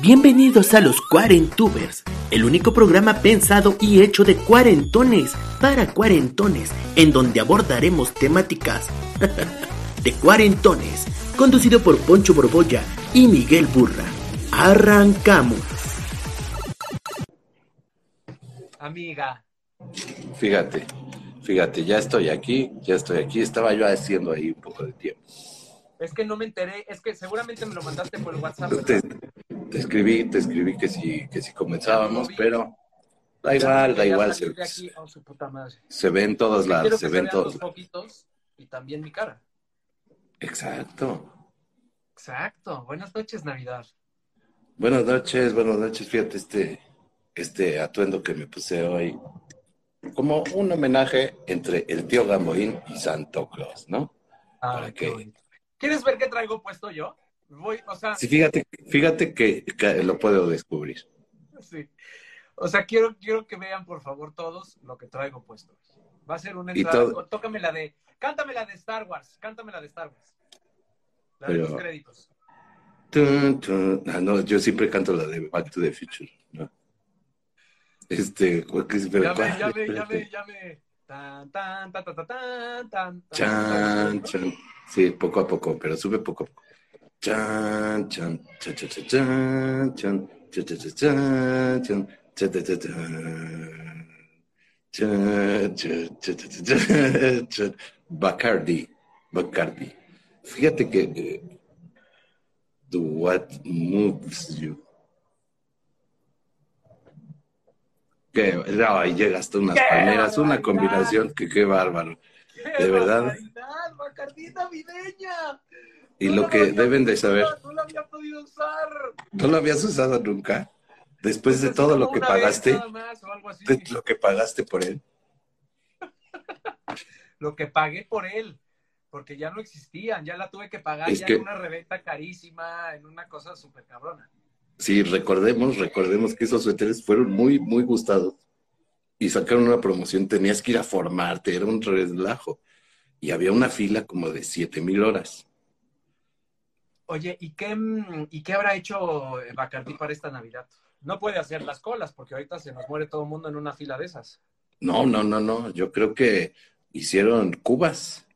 Bienvenidos a los Cuarentubers, el único programa pensado y hecho de cuarentones para cuarentones, en donde abordaremos temáticas de cuarentones, conducido por Poncho Borbolla y Miguel Burra. Arrancamos. Amiga, Fíjate, fíjate, ya estoy aquí, ya estoy aquí. Estaba yo haciendo ahí un poco de tiempo. es que no me enteré, es que seguramente me lo mandaste por el WhatsApp. Te escribí, te escribí que si, que si comenzábamos, pero da igual, da igual. Se, aquí, oh, su puta madre. se ve en todos Quiero lados, que se se ve en vean todos los y también mi cara. Exacto. Exacto. Buenas noches, Navidad. Buenas noches, buenas noches. Fíjate este, este atuendo que me puse hoy. Como un homenaje entre el tío Gamboín y Santo Claus, ¿no? Ah, ¿Para bonito. ¿Quieres ver qué traigo puesto yo? Voy, o sea, Sí, fíjate, fíjate que, que lo puedo descubrir. sí. O sea, quiero, quiero que vean, por favor, todos lo que traigo puesto. Va a ser una entrada. todo- Tócame la de. Cántame la de Star Wars. Cántame la de Star Wars. La de los créditos. Tun, tun. Ah, no, yo siempre canto la de Back to the Future, ¿no? Este, Ya me, ya me, ya me, ya me. Tan, tan, tan, tan, tan, tan, tan, Chan, chan. Sí, poco a poco, pero sube poco a poco. Bacardi, Bacardi. Fíjate que eh, do what moves you. Que no, ahí llegas tú unas palmeras, una combinación que qué bárbaro. Qué de verdad. Bacardi navideña. Y No lo que deben de saber, No la había podido usar. ¿no lo habías usado nunca? Después de Pues todo así lo que pagaste, más de lo que pagaste por él. Lo que pagué por él. Porque ya no existían. Ya la tuve que pagar Es ya que- en una reventa carísima, en una cosa súper cabrona. Sí, recordemos, recordemos que esos suéteres fueron muy, muy gustados. Y sacaron una promoción, tenías que ir a formarte, era un relajo. Y había una fila como de siete mil horas. Oye, ¿y qué, mm, ¿y qué habrá hecho eh, Bacardí para esta Navidad? No puede hacer las colas, porque ahorita se nos muere todo el mundo en una fila de esas. No, no, no, no. Yo creo que hicieron cubas.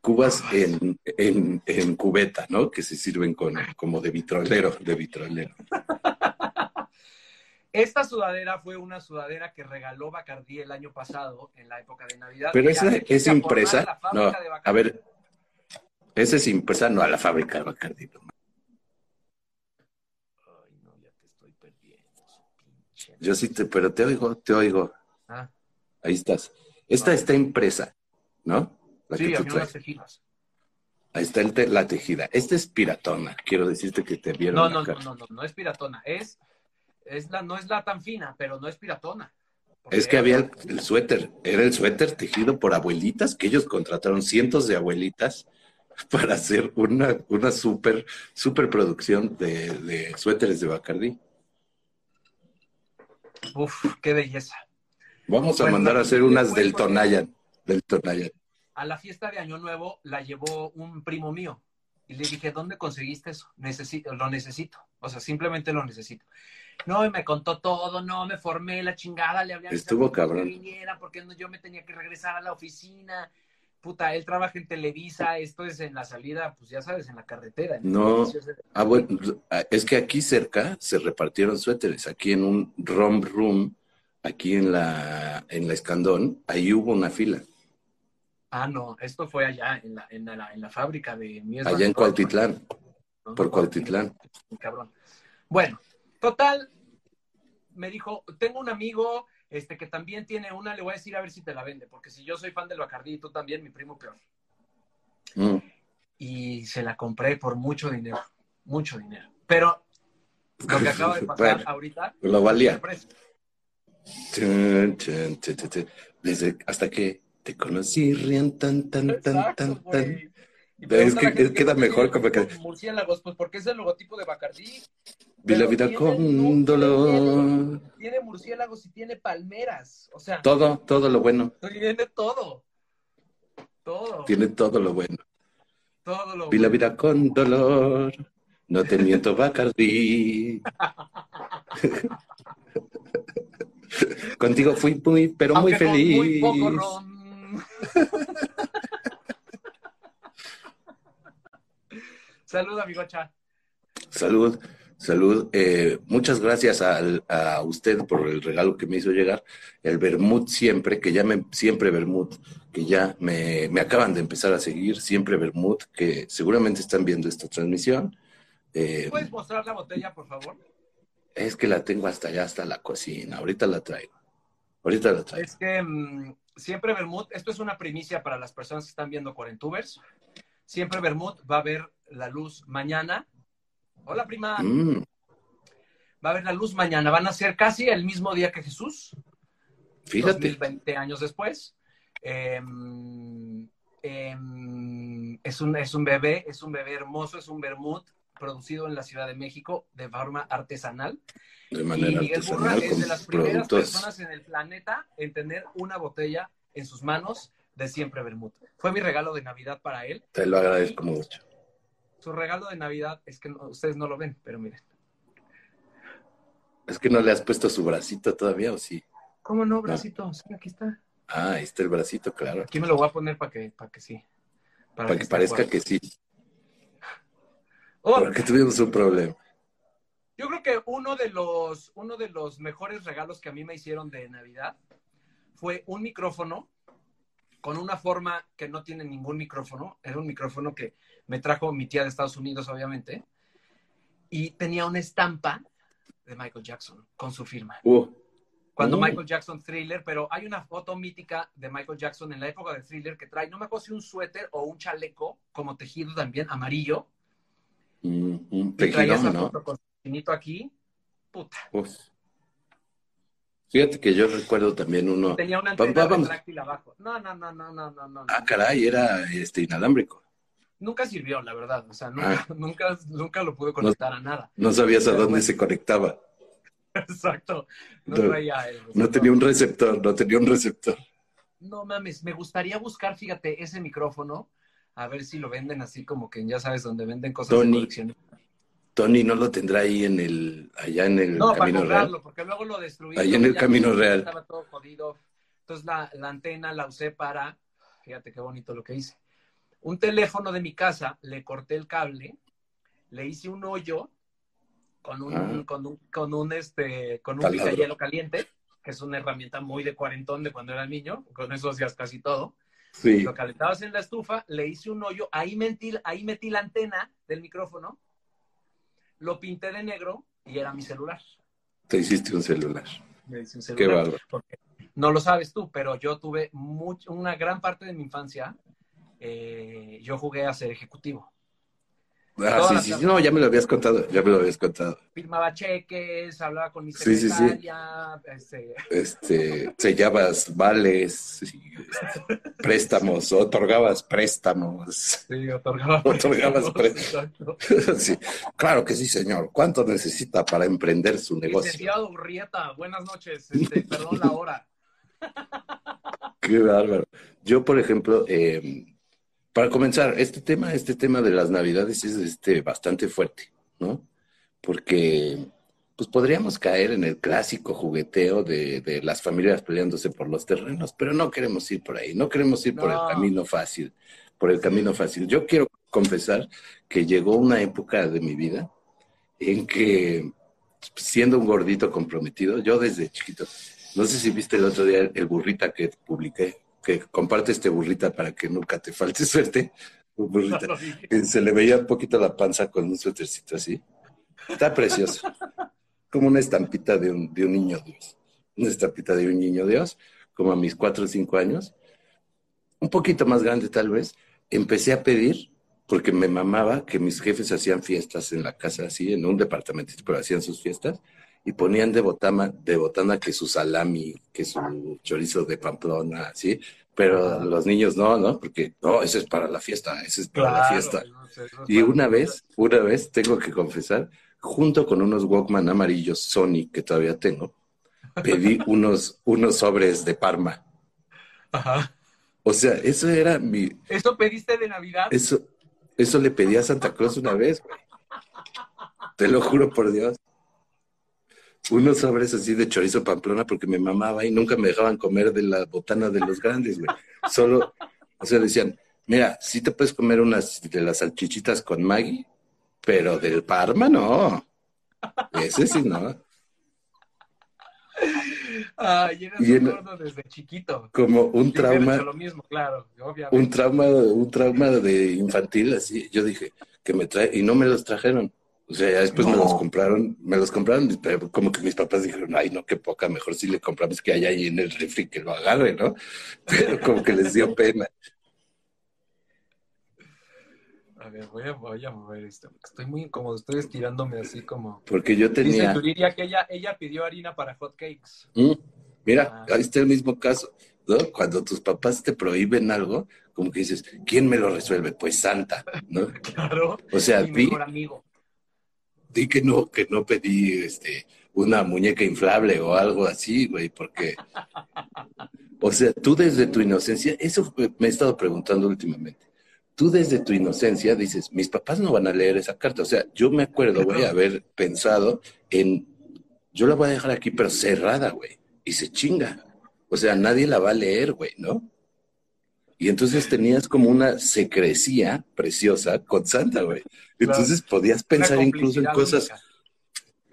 Cubas en, en, en cubeta, ¿no? Que se sirven con, como de vitrolero, de vitrolero. Esta sudadera fue una sudadera que regaló Bacardí el año pasado, en la época de Navidad. Pero esa es impresa. No, de a ver, esa es impresa, no a la fábrica de Bacardi. Ay, no, ya te estoy perdiendo, su pinche. Yo sí te, pero te oigo, te oigo. Ah, Ahí estás. Esta Ah. está impresa, ¿no? La sí, que tú traes. Ahí está el te- la tejida. Esta es piratona. Quiero decirte que te vieron No, no, no, no, no, no es piratona. Es, es la, no es la tan fina, pero no es piratona. Es que había el, el suéter, era el suéter tejido por abuelitas, que ellos contrataron cientos de abuelitas para hacer una, una super, super producción de, de suéteres de Bacardi. Uf, qué belleza. Vamos a Bueno, mandar a hacer unas del Tonayan, del Tonayan. A la fiesta de Año Nuevo la llevó un primo mío. Y le dije, ¿dónde conseguiste eso? Necesito, lo necesito. O sea, simplemente lo necesito. No, y me contó todo, no, me formé la chingada, le hablé a Estuvo amigos que cabrón. viniera porque no- yo me tenía que regresar a la oficina. Puta, él trabaja en Televisa, esto es en la salida, pues ya sabes, en la carretera. en No. de- Ah, bueno, es que aquí cerca se repartieron suéteres, aquí en un rom room, aquí en la, en la Escandón, ahí hubo una fila, Ah, no, esto fue allá, en la, en la, en la fábrica de Mies allá en. Cuautitlán, ¿no? por Cuautitlán. Cabrón. Bueno, total, me dijo, tengo un amigo este, que también tiene una, le voy a decir a ver si te la vende, porque si yo soy fan del Bacardí y tú también, mi primo peor. Mm. y se la compré por mucho dinero, mucho dinero. Pero lo que acaba de pasar Bueno, ahorita, Lo valía. Chun, chun, chun. Desde hasta que te conocí, rían tan, tan, tan, Exacto, tan, tan. Es que- la gente es- queda mejor como que- Murciélagos, pues porque es el logotipo de Bacardí. Vi la vida con dolor. Tiene, tiene murciélagos y tiene palmeras. O sea, Todo, todo lo bueno. tiene todo. Todo. Tiene todo lo bueno. todo lo Vi la vida con dolor. No te miento, Bacardí. Contigo fui muy, pero muy Aunque feliz. Muy poco ron. Salud, amigocha. Salud, salud. Eh, muchas gracias a, usted por el regalo que me hizo llegar. El Bermud siempre, que ya me, siempre Bermud, que ya me, me acaban de empezar a seguir, siempre Bermud, que seguramente están viendo esta transmisión. Eh, ¿Puedes mostrar la botella, por favor? es que la tengo hasta allá, hasta la cocina. Ahorita la traigo. Ahorita la traigo. Es que mm, siempre Bermud, esto es una primicia para las personas que están viendo Cuarentubers. Siempre Bermud va a ver la luz mañana. Hola, prima. Mm, Va a ver la luz mañana. Van a ser casi el mismo día que Jesús. fíjate. 20 años después. Em, em, es, un, es un bebé, es un bebé hermoso, es un Bermud producido en la Ciudad de México de forma artesanal. De Y manera Miguel Burra es de las primeras productos. personas en el planeta en tener una botella en sus manos de siempre Bermud. Fue mi regalo de Navidad para él. Te lo agradezco mucho. Su regalo de Navidad es que no- ustedes no lo ven, pero miren. Es que no le has puesto su bracito todavía, ¿o sí? ¿Cómo no, bracito? Sí, aquí está. Ah, ahí está el bracito, claro. Aquí me lo voy a poner para que, para que sí. Para que parezca que sí. Oh, Porque tuvimos un problema. Yo creo que uno de los, uno de los mejores regalos que a mí me hicieron de Navidad fue un micrófono con una forma que no tiene ningún micrófono. Era un micrófono que me trajo mi tía de Estados Unidos, obviamente. Y tenía una estampa de Michael Jackson con su firma. Uh, Cuando Mm. Michael Jackson Thriller, pero hay una foto mítica de Michael Jackson en la época de Thriller que trae, no me acuerdo si un suéter o un chaleco, como tejido también, amarillo. mm, un Y traía esa ¿no? foto con su aquí. Puta. Uf. Fíjate que yo recuerdo también uno. Tenía una antena retráctil abajo. No, no, no, no, no, no, no. Ah, caray, era este inalámbrico. Nunca sirvió, la verdad. O sea, nunca, Ah. nunca, nunca lo pude conectar a nada. No sabías a dónde bueno. se conectaba. Exacto. No, No, traía el No tenía un receptor, no tenía un receptor. No mames, me gustaría buscar, fíjate, ese micrófono, a ver si lo venden así como que ya sabes, donde venden cosas de Tony. colección. Tony no lo tendrá ahí en el, allá en el No, para Camino comprarlo, Real. porque luego lo destruí. Ahí en el Camino no- Real. Estaba todo jodido. Entonces la, la antena la usé para, fíjate qué bonito lo que hice. Un teléfono de mi casa, le corté el cable, le hice un hoyo con un, Ah. con un, con un, este, con un hielo caliente, que es una herramienta muy de cuarentón de cuando era niño, con eso hacías casi todo. Sí. Lo calentabas en la estufa, le hice un hoyo, ahí metí, ahí metí la antena del micrófono, lo pinté de negro y era mi celular. Te hiciste un celular. Me hice un Qué celular. bárbaro. Porque no lo sabes tú, pero yo tuve mucho, una gran parte de mi infancia, eh, yo jugué a ser ejecutivo. Ah, sí, sí, tardes. no, ya me lo habías contado, ya me lo habías contado. Firmaba cheques, hablaba con mi Sí, sí, sí. este, Este, sellabas vales, sí, este, préstamos, otorgabas préstamos. sí, otorgaba Otorgabas préstamos. Sí, claro que sí, señor. ¿Cuánto necesita para emprender su negocio? Licenciado Urrieta, buenas noches, este, perdón la hora. Qué bárbaro. Yo, por ejemplo, eh, para comenzar, este tema, este tema de las navidades es este, bastante fuerte, ¿no? Porque pues podríamos caer en el clásico jugueteo de, de las familias peleándose por los terrenos, pero no queremos ir por ahí, no queremos ir por No. el camino fácil, por el camino fácil. Yo quiero confesar que llegó una época de mi vida en que, siendo un gordito comprometido, yo desde chiquito, no sé si viste el otro día el burrita que publiqué, que comparte este burrita para que nunca te falte suerte. Un burrita que se le veía un poquito la panza con un suétercito así. Está precioso. Como una estampita de un, de un niño Dios. Una estampita de un niño Dios, como a mis cuatro o cinco años. Un poquito más grande tal vez. Empecé a pedir porque me mamaba que mis jefes hacían fiestas en la casa, así, en un departamento, pero hacían sus fiestas y ponían de botana, de botana que su salami, que su chorizo de Pamplona, así, pero los niños no, ¿no? Porque no, ese es para la fiesta, ese es para la fiesta. y una vez, una vez, tengo que confesar, junto con unos Walkman amarillos Sony que todavía tengo, pedí unos, unos sobres de Parma. Ajá. O sea, eso era mi. ¿Eso pediste de Navidad? Eso, eso le pedí a Santa Claus una vez, güey. Te lo juro por Dios. Unos sobres así de chorizo pamplona porque me mamaba y nunca me dejaban comer de la botana de los grandes, güey. Solo, o sea, decían, mira, sí te puedes comer unas de las salchichitas con Maggie, pero del Parma no. Ese sí no. Ay, eres y gordo desde chiquito. Como un trauma. Lo mismo, claro, obviamente. Un trauma, un trauma de infantil, así. Yo dije, que me trae, y no me los trajeron. O sea, ya después me los compraron, me los compraron, pero como que mis papás dijeron, ay, no, qué poca, mejor si le compramos que haya ahí en el refri que lo agarre, ¿no? Pero como que les dio pena. A ver, voy a, voy a mover esto. Estoy muy incómodo, estoy estirándome así como. Porque yo tenía. Dice diría que ella, ella pidió harina para hot cakes. Mm, mira, ah. ahí está el mismo caso. ¿no? Cuando tus papás te prohíben algo, como que dices, ¿quién me lo resuelve? Pues Santa, ¿no? claro. O sea, mi mejor amigo. Di que no, que no pedí este una muñeca inflable o algo así, güey, porque. O sea, tú desde tu inocencia, eso me he estado preguntando últimamente tú desde tu inocencia dices, mis papás no van a leer esa carta. O sea, yo me acuerdo, güey, haber pensado en, yo la voy a dejar aquí, pero cerrada, güey, y se chinga. O sea, nadie la va a leer, güey, ¿no? Y entonces tenías como una secrecía preciosa con Santa, güey. Entonces podías pensar incluso en cosas,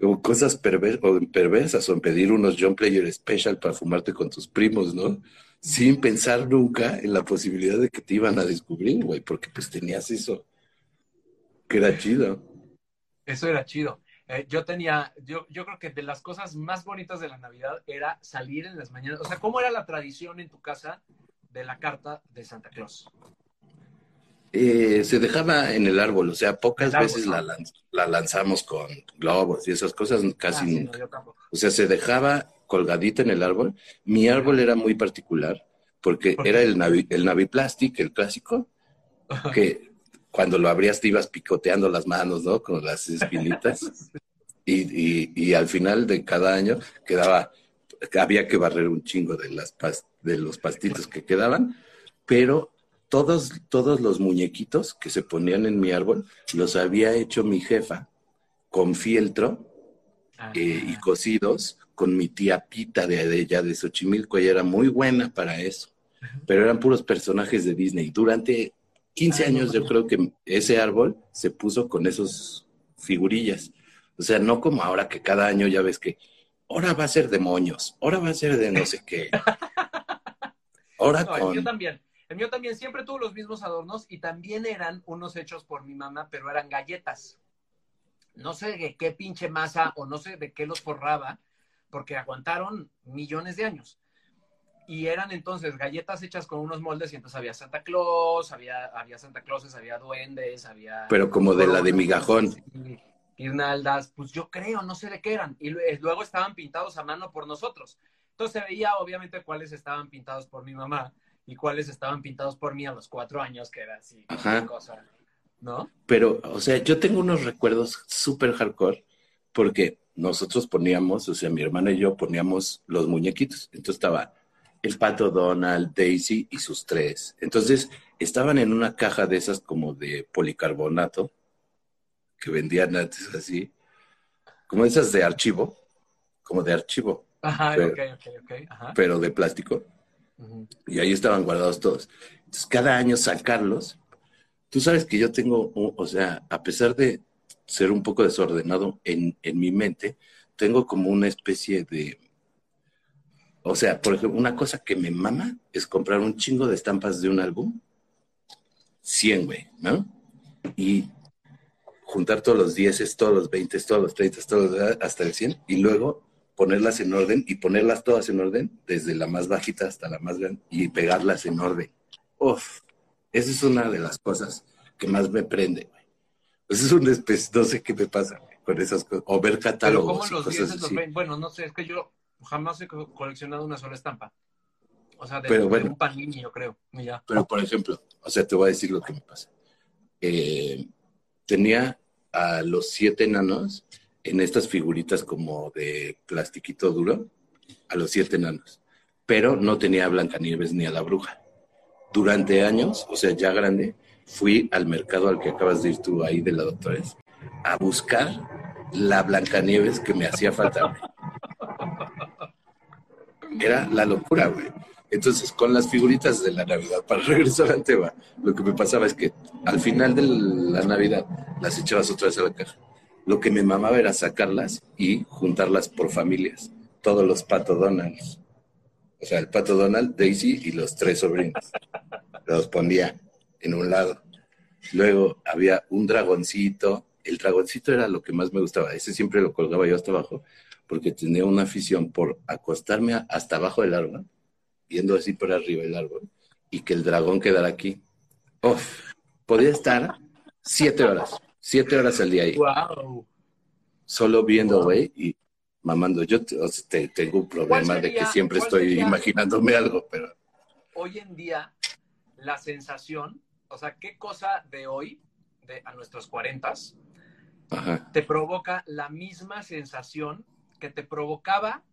o cosas perversas, o en pedir unos John Player Special para fumarte con tus primos, ¿no? sin pensar nunca en la posibilidad de que te iban a descubrir, güey, porque pues tenías eso, que era chido. Eso era chido. Eh, yo tenía, yo, yo creo que de las cosas más bonitas de la Navidad era salir en las mañanas. O sea, ¿cómo era la tradición en tu casa de la carta de Santa Claus? Eh, se dejaba en el árbol, o sea, pocas veces la, la, lanzamos con globos y esas cosas, casi ah, nunca. o sea, se dejaba colgadita en el árbol. Mi árbol era muy particular porque era el, navi, el Naviplastic, el clásico, que cuando lo abrías te ibas picoteando las manos, ¿no? Con las espinitas. y, y, al final de cada año quedaba, había que barrer un chingo de, las de los pastitos que quedaban, pero todos, todos los muñequitos que se ponían en mi árbol los había hecho mi jefa con fieltro eh, y cocidos con mi tía Pita de, de de Xochimilco, ella era muy buena para eso, pero eran puros personajes de Disney. Durante 15 años yo creo que ese árbol se puso con esos figurillas. O sea, no como ahora que cada año ya ves que ahora va a ser de moños, ahora va a ser de no sé qué. Ahora El mío también. El mío también siempre tuvo los mismos adornos y también eran unos hechos por mi mamá, pero eran galletas. No sé de qué pinche masa o no sé de qué los forraba, porque aguantaron millones de años. Y eran entonces galletas hechas con unos moldes y entonces había Santa Claus, había, había Santa Clauses, había duendes, había... Pero como de la de migajón. Guirnaldas, pues yo creo, no sé de qué eran. Y luego estaban pintados a mano por nosotros. Entonces se veía obviamente cuáles estaban pintados por mi mamá y cuáles estaban pintados por mí a los cuatro años, que era así, cosa, ¿no? Pero, o sea, yo tengo unos recuerdos súper hardcore porque nosotros poníamos, o sea, mi hermana y yo poníamos los muñequitos. Entonces estaba el pato Donald, Daisy y sus tres. Entonces estaban en una caja de esas como de policarbonato que vendían antes así, como esas de archivo, como de archivo. Ajá, pero, pero de plástico. Y ahí estaban guardados todos. Entonces cada año sacarlos. Tú sabes que yo tengo, o sea, a pesar de ser un poco desordenado en, en mi mente, tengo como una especie de... O sea, por ejemplo, una cosa que me mama es comprar un chingo de estampas de un álbum. 100, güey, ¿no? Y juntar todos los 10, todos los 20, todos los 30, todos los, hasta el 100, y luego ponerlas en orden y ponerlas todas en orden, desde la más bajita hasta la más grande, y pegarlas en orden. Uf, esa es una de las cosas que más me prende. Pues es una especie, no sé qué me pasa con esas cosas. O ver Pero catálogos ¿cómo y los cosas 10 los así. ven? Bueno, no sé, es que yo jamás he co- coleccionado una sola estampa. O sea, de, Pero de bueno. un panini, yo creo. y ya. Pero, por ejemplo, o sea, te voy a decir lo que me pasa. Eh, tenía a los siete enanos en estas figuritas como de plastiquito duro, a los siete enanos. Pero no tenía a Blancanieves ni a la bruja. Durante años, o sea, ya grande, fui al mercado al que acabas de ir tú ahí de la doctores a buscar la Blancanieves que me hacía falta. Era la locura, güey. Entonces, con las figuritas de la Navidad, para regresar al tema, lo que me pasaba es que al final de la Navidad las echabas otra vez a la caja. Lo que me mamaba era sacarlas y juntarlas por familias. Todos los Pato Donalds. O sea, el Pato Donald, Daisy y los tres sobrinos. Los ponía en un lado. Luego había un dragoncito. El dragoncito era lo que más me gustaba. Ese siempre lo colgaba yo hasta abajo porque tenía una afición por acostarme hasta abajo del árbol, viendo así por arriba el árbol, y que el dragón quedara aquí. Uf, podía estar siete horas, siete horas al día ahí, ¡Wow! solo viendo, güey, y mamando. Yo te- o sea, te- tengo un problema de que siempre estoy sería- imaginándome algo, pero Hoy en día, la sensación, o sea, ¿qué cosa de hoy, de a nuestros cuarentas, te provoca la misma sensación que te provocaba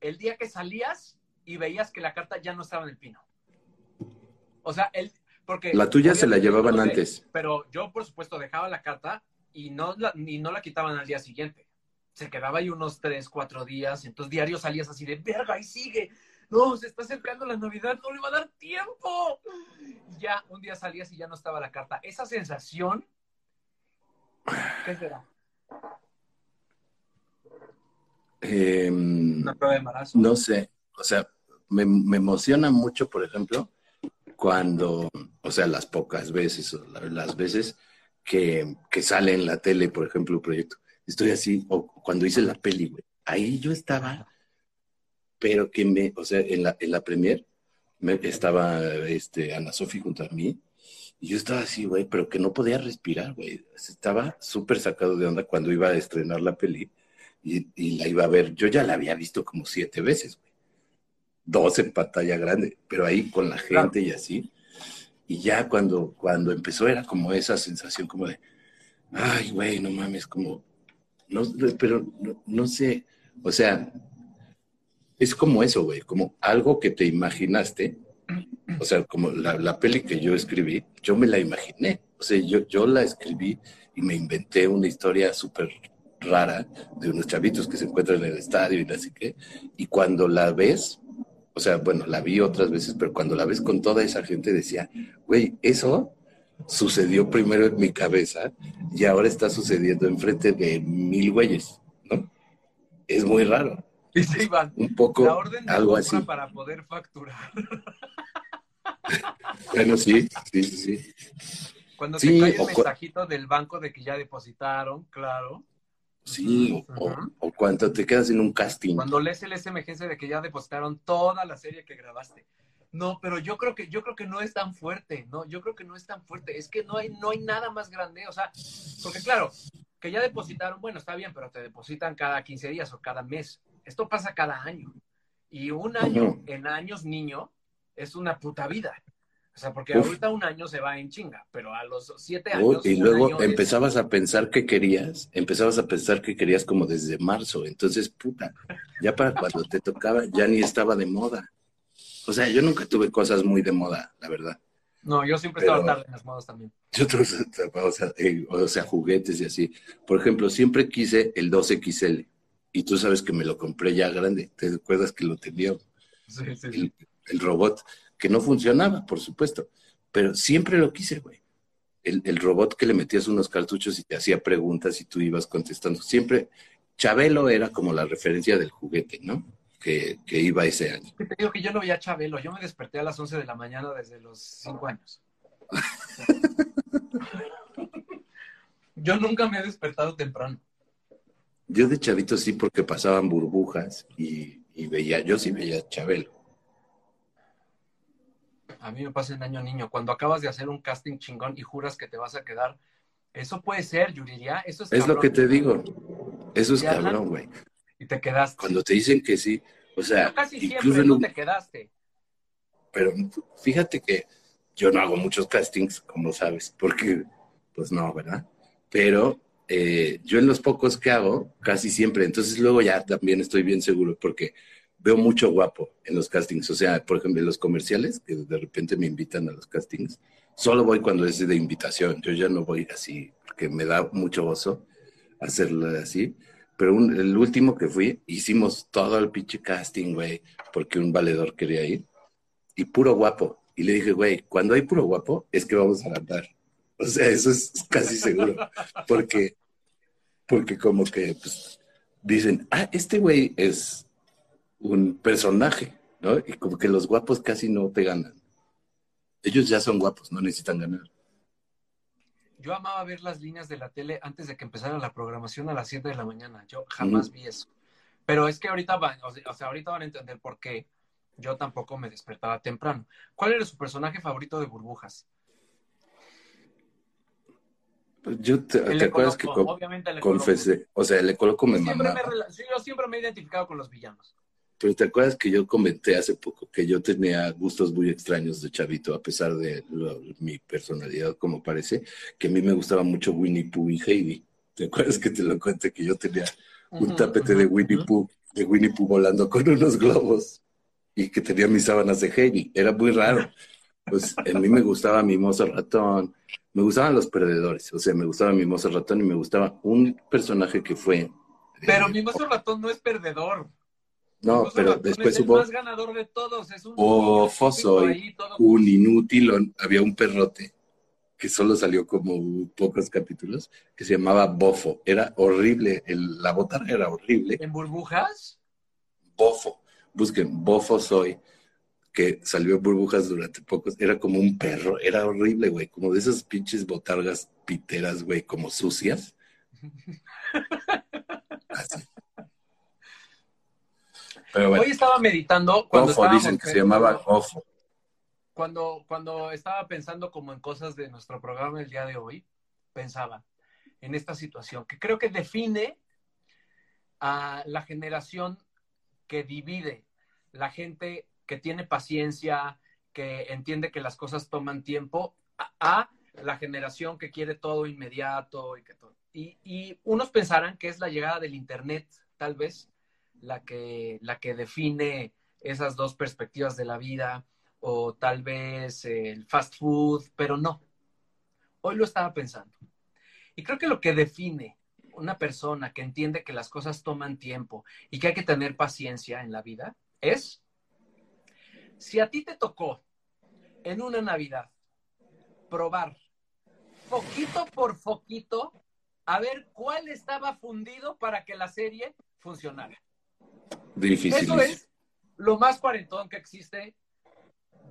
el día que salías y veías que la carta ya no estaba en el pino. O sea, el, porque La tuya se la llevaban no sé, antes. Pero yo, por supuesto, dejaba la carta y no la, y no la quitaban al día siguiente. Se quedaba ahí unos tres, cuatro días. Entonces, diario salías así de verga y sigue. No, se está acercando la Navidad, no le va a dar tiempo. Ya, un día salías y ya no estaba la carta. Esa sensación, ¿qué será? Em, Una prueba de embarazo. No sé, o sea, me, emociona mucho, por ejemplo, cuando, o sea, las pocas veces o la- las veces que, que sale en la tele, por ejemplo, un proyecto. Estoy así, o cuando hice la peli, güey. Ahí yo estaba, pero que me, o sea, en la, en la premier me, estaba este, Ana Sofi junto a mí, y yo estaba así, güey, pero que no podía respirar, güey. Estaba súper sacado de onda cuando iba a estrenar la peli y, y la iba a ver. Yo ya la había visto como siete veces, güey. Dos en pantalla grande, pero ahí con la gente y así. Y ya cuando, cuando empezó era como esa sensación como de, ay, güey, no mames, como, no, pero no, no sé, o sea, es como eso, güey, como algo que te imaginaste, o sea, como la, la peli que yo escribí, yo me la imaginé, o sea, yo, yo la escribí y me inventé una historia súper rara de unos chavitos que se encuentran en el estadio y sé qué, y cuando la ves, o sea, bueno, la vi otras veces, pero cuando la ves con toda esa gente decía, güey, eso sucedió primero en mi cabeza y ahora está sucediendo enfrente de mil güeyes, ¿no? Es muy raro, Y se iban. un poco La orden de algo así. para poder facturar. Bueno, sí, sí, sí, sí. Cuando Sí, te cae el cu- mensajito del banco de que ya depositaron, claro. Sí, o, o cuando te quedas en un casting. Cuando lees el SMGS de que ya depositaron toda la serie que grabaste. No, pero yo creo que yo creo que no es tan fuerte, no, yo creo que no es tan fuerte. Es que no hay no hay nada más grande, o sea, porque claro, que ya depositaron, bueno, está bien, pero te depositan cada 15 días o cada mes. Esto pasa cada año. Y un año en años niño es una puta vida. O sea, porque Uf. ahorita un año se va en chinga, pero a los siete Uy, años. y un luego es- empezabas a pensar que querías, empezabas a pensar que querías como desde marzo. Entonces, puta, ya para cuando te tocaba, ya ni estaba de moda. O sea, yo nunca tuve cosas muy de moda, la verdad. No, yo siempre Pero- estaba tarde en las modas también. Yo o sea, eh, o sea, juguetes y así. Por ejemplo, siempre quise el 2XL. Y tú sabes que me lo compré ya grande. ¿Te acuerdas que lo tenía? Sí, sí, sí. el, el robot, que no funcionaba, por supuesto, pero siempre lo quise, güey. El, el robot que le metías unos cartuchos y te hacía preguntas y tú ibas contestando. Siempre, Chabelo era como la referencia del juguete, ¿no? Que, que iba ese año. Te digo que yo no veía Chabelo. Yo me desperté a las 11 de la mañana desde los 5 años. yo nunca me he despertado temprano. Yo de chavito sí, porque pasaban burbujas y, y veía, yo sí veía Chabelo. A mí me pasa en año niño. Cuando acabas de hacer un casting chingón y juras que te vas a quedar, eso puede ser, Yuridia. Eso es, Es lo que te digo. Eso es cabrón, güey. Y te quedaste. Cuando te dicen que sí, o sea, casi siempre en no un- te quedaste. pero fíjate que yo no hago muchos castings, como sabes, porque, pues no, ¿verdad? Pero eh, yo en los pocos que hago, casi siempre, entonces luego ya también estoy bien seguro, porque veo mucho guapo en los castings, o sea, por ejemplo, en los comerciales, que de repente me invitan a los castings, solo voy cuando es de invitación, yo ya no voy así, porque me da mucho gozo hacerlo así. Pero un- el último que fui, hicimos todo el pinche casting, güey, porque un valedor quería ir y puro guapo. Y le dije, güey, cuando hay puro guapo es que vamos a andar. O sea, eso es casi seguro. Porque, porque como que pues, dicen, ah, este güey es un personaje, ¿no? Y como que los guapos casi no te ganan. Ellos ya son guapos, no necesitan ganar. Yo amaba ver las líneas de la tele antes de que empezara la programación a las 7 de la mañana. Yo jamás Mm. vi eso. Pero es que ahorita van, o sea, ahorita van a entender por qué yo tampoco me despertaba temprano. ¿Cuál era su personaje favorito de burbujas? Yo te, El ¿te acuerdas que obviamente confesé? O sea, el Ecoloco me sí, yo siempre me he identificado con los villanos. Pero te acuerdas que yo comenté hace poco que yo tenía gustos muy extraños de chavito, a pesar de lo- mi personalidad, como parece, que a mí me gustaba mucho Winnie Pooh y Heidi. ¿Te acuerdas que te lo conté que yo tenía un tapete de Winnie. Pooh, de Winnie Pooh volando con unos globos y que tenía mis sábanas de Heidi? Era muy raro. Pues a mí me gustaba Mimoso Ratón, me gustaban los perdedores, o sea, me gustaba Mimoso Ratón y me gustaba un personaje que fue... Pero eh, mi mozo ratón no es perdedor. No, pero después es el hubo... más ganador de todos. Es un Oh, ahí, todo- un inútil, había un perrote que solo salió como pocos capítulos, que se llamaba Bofo. Era horrible, el- la botarga era horrible. ¿En burbujas? Bofo, busquen, Bofo soy, que salió en burbujas durante pocos, era como un perro, era horrible, güey, como de esas pinches botargas piteras, güey, como sucias. Así. Pero bueno, Hoy estaba meditando cuando Bofo estábamos dicen que se pensando- llamaba Bofo. cuando, cuando estaba pensando como en cosas de nuestro programa el día de hoy, pensaba en esta situación que creo que define a la generación que divide, la gente que tiene paciencia, que entiende que las cosas toman tiempo, a, a la generación que quiere todo inmediato y que todo. Y, y unos pensarán que es la llegada del Internet, tal vez, la que, la que define esas dos perspectivas de la vida, o tal vez el fast food, pero no. Hoy lo estaba pensando. Y creo que lo que define una persona que entiende que las cosas toman tiempo y que hay que tener paciencia en la vida es, si a ti te tocó en una Navidad probar poquito por poquito a ver cuál estaba fundido para que la serie funcionara. Difícil. Eso es lo más cuarentón que existe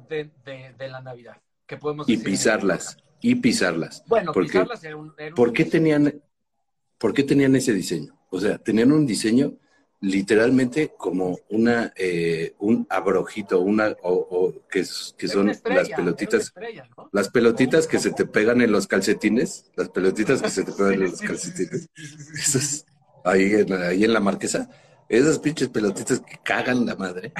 de, de- de la Navidad. Que podemos Y decir en pisarlas, y pisarlas. Bueno, Porque- pisarlas era un, era un- ¿Por qué tenían, por qué tenían ese diseño? O sea, tenían un diseño literalmente como una, eh, un abrojito, una, o, o que, son estrella, las pelotitas, estrella, ¿no? las pelotitas que se te pegan en los calcetines, las pelotitas que se te pegan en los calcetines. ahí, en, ahí en la marquesa, esas pinches pelotitas que cagan la madre.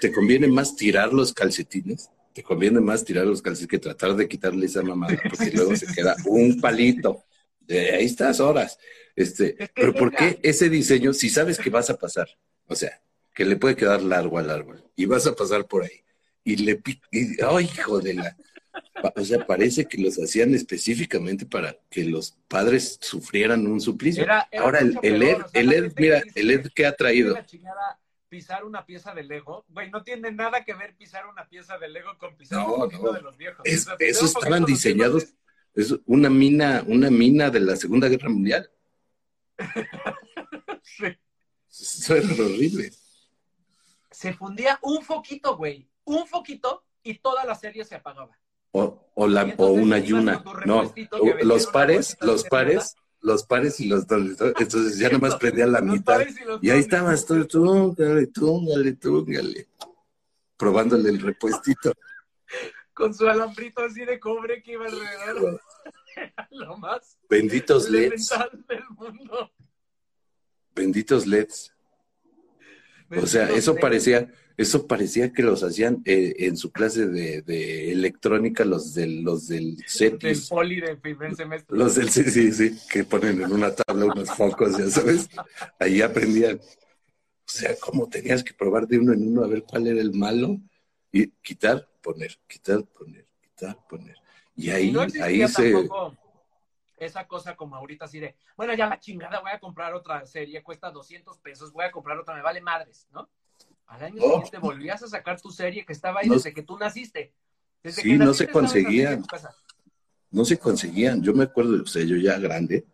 Te- conviene más tirar los calcetines, te conviene más tirar los calcetines que tratar de quitarle esa mamada, porque luego se queda un palito. De ahí estás horas. Este, pero ¿por qué ese diseño si sabes que vas a pasar? O sea, que le puede quedar largo al árbol y vas a pasar por ahí. Y le pi- y, ¡ay, hijo de la! O sea, parece que los hacían específicamente para que los padres sufrieran un suplicio. Era- era Ahora el, Ed, o sea, el Ed, mira, dice el Ed que ha "Qué traído. chingada pisar una pieza de Lego. Güey, no tiene nada que ver pisar una pieza de Lego con pisar No, un poquito no. de los viejos. Es- O sea, pisar esos estaban diseñados Es una mina, una mina de la Segunda Guerra Mundial. sí. Eso era horrible. Se fundía un foquito, güey. Un foquito y toda la serie se apagaba. O, o, la, o una yuna. No, los pares, los pares, los pares y los dobles. Entonces ya nomás prendía la mitad. y Y ahí estabas tú, túngale, túngale, túngale. Probándole el repuestito. con su alambrito así de cobre que iba alrededor. Lo más Benditos LEDs. del mundo. Benditos LEDs. O sea, Benditos eso LEDs. parecía, eso parecía que los hacían eh, en su clase de, de electrónica, los del, los del Del CETIS. poli de primer semestre. Los del sí, sí, sí, que ponen en una tabla unos focos, ya sabes. Ahí aprendían. O sea, cómo tenías que probar de uno en uno a ver cuál era el malo y quitar, poner, quitar, poner, quitar, poner. Y ahí, no ahí se. esa cosa como ahorita así de, bueno, ya la chingada, voy a comprar otra serie, cuesta 200 pesos, voy a comprar otra, me vale madres, ¿no? Al año No. siguiente volvías a sacar tu serie que estaba ahí No. desde que tú naciste. Desde Sí, que no naciste se esa serie conseguían. no se conseguían. Yo me acuerdo, o sea, yo ya grande,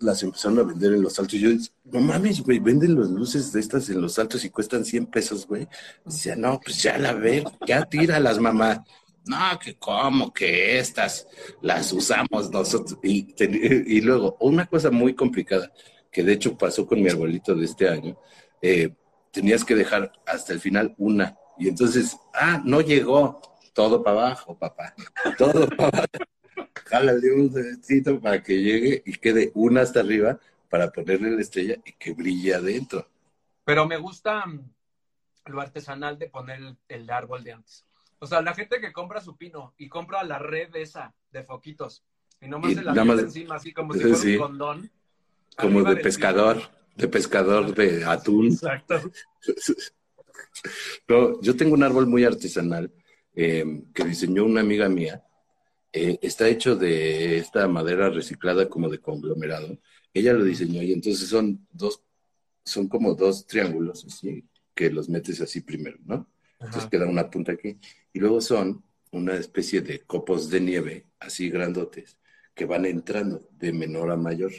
las empezaron a vender en los altos. Yo, no mames, güey, venden las luces de estas en los altos y cuestan 100 pesos, güey. Decía, no, pues ya la ver, ya tíralas, mamá. No, que cómo, que estas las usamos nosotros. Y, y luego, una cosa muy complicada, que de hecho pasó con mi arbolito de este año, eh, tenías que dejar hasta el final una. Y entonces, ah, no llegó, todo para abajo, papá. Todo para abajo. Jálale un dedito para que llegue y quede una hasta arriba para ponerle la estrella y que brille adentro. Pero me gusta mm, lo artesanal de poner el, el árbol de antes. O sea, la gente que compra su pino y compra la red esa de foquitos y nomás Y se la nada mete más- encima así como si fuera Sí. un condón. Como de pescador, de pescador de atún. Exacto. No, yo tengo un árbol muy artesanal eh, que diseñó una amiga mía. Eh, está hecho de esta madera reciclada como de conglomerado. Ella lo diseñó y entonces son dos, son como dos triángulos así, que los metes así primero, ¿no? Entonces Ajá. queda una punta aquí. Y luego son una especie de copos de nieve, así grandotes, que van entrando de menor a mayor.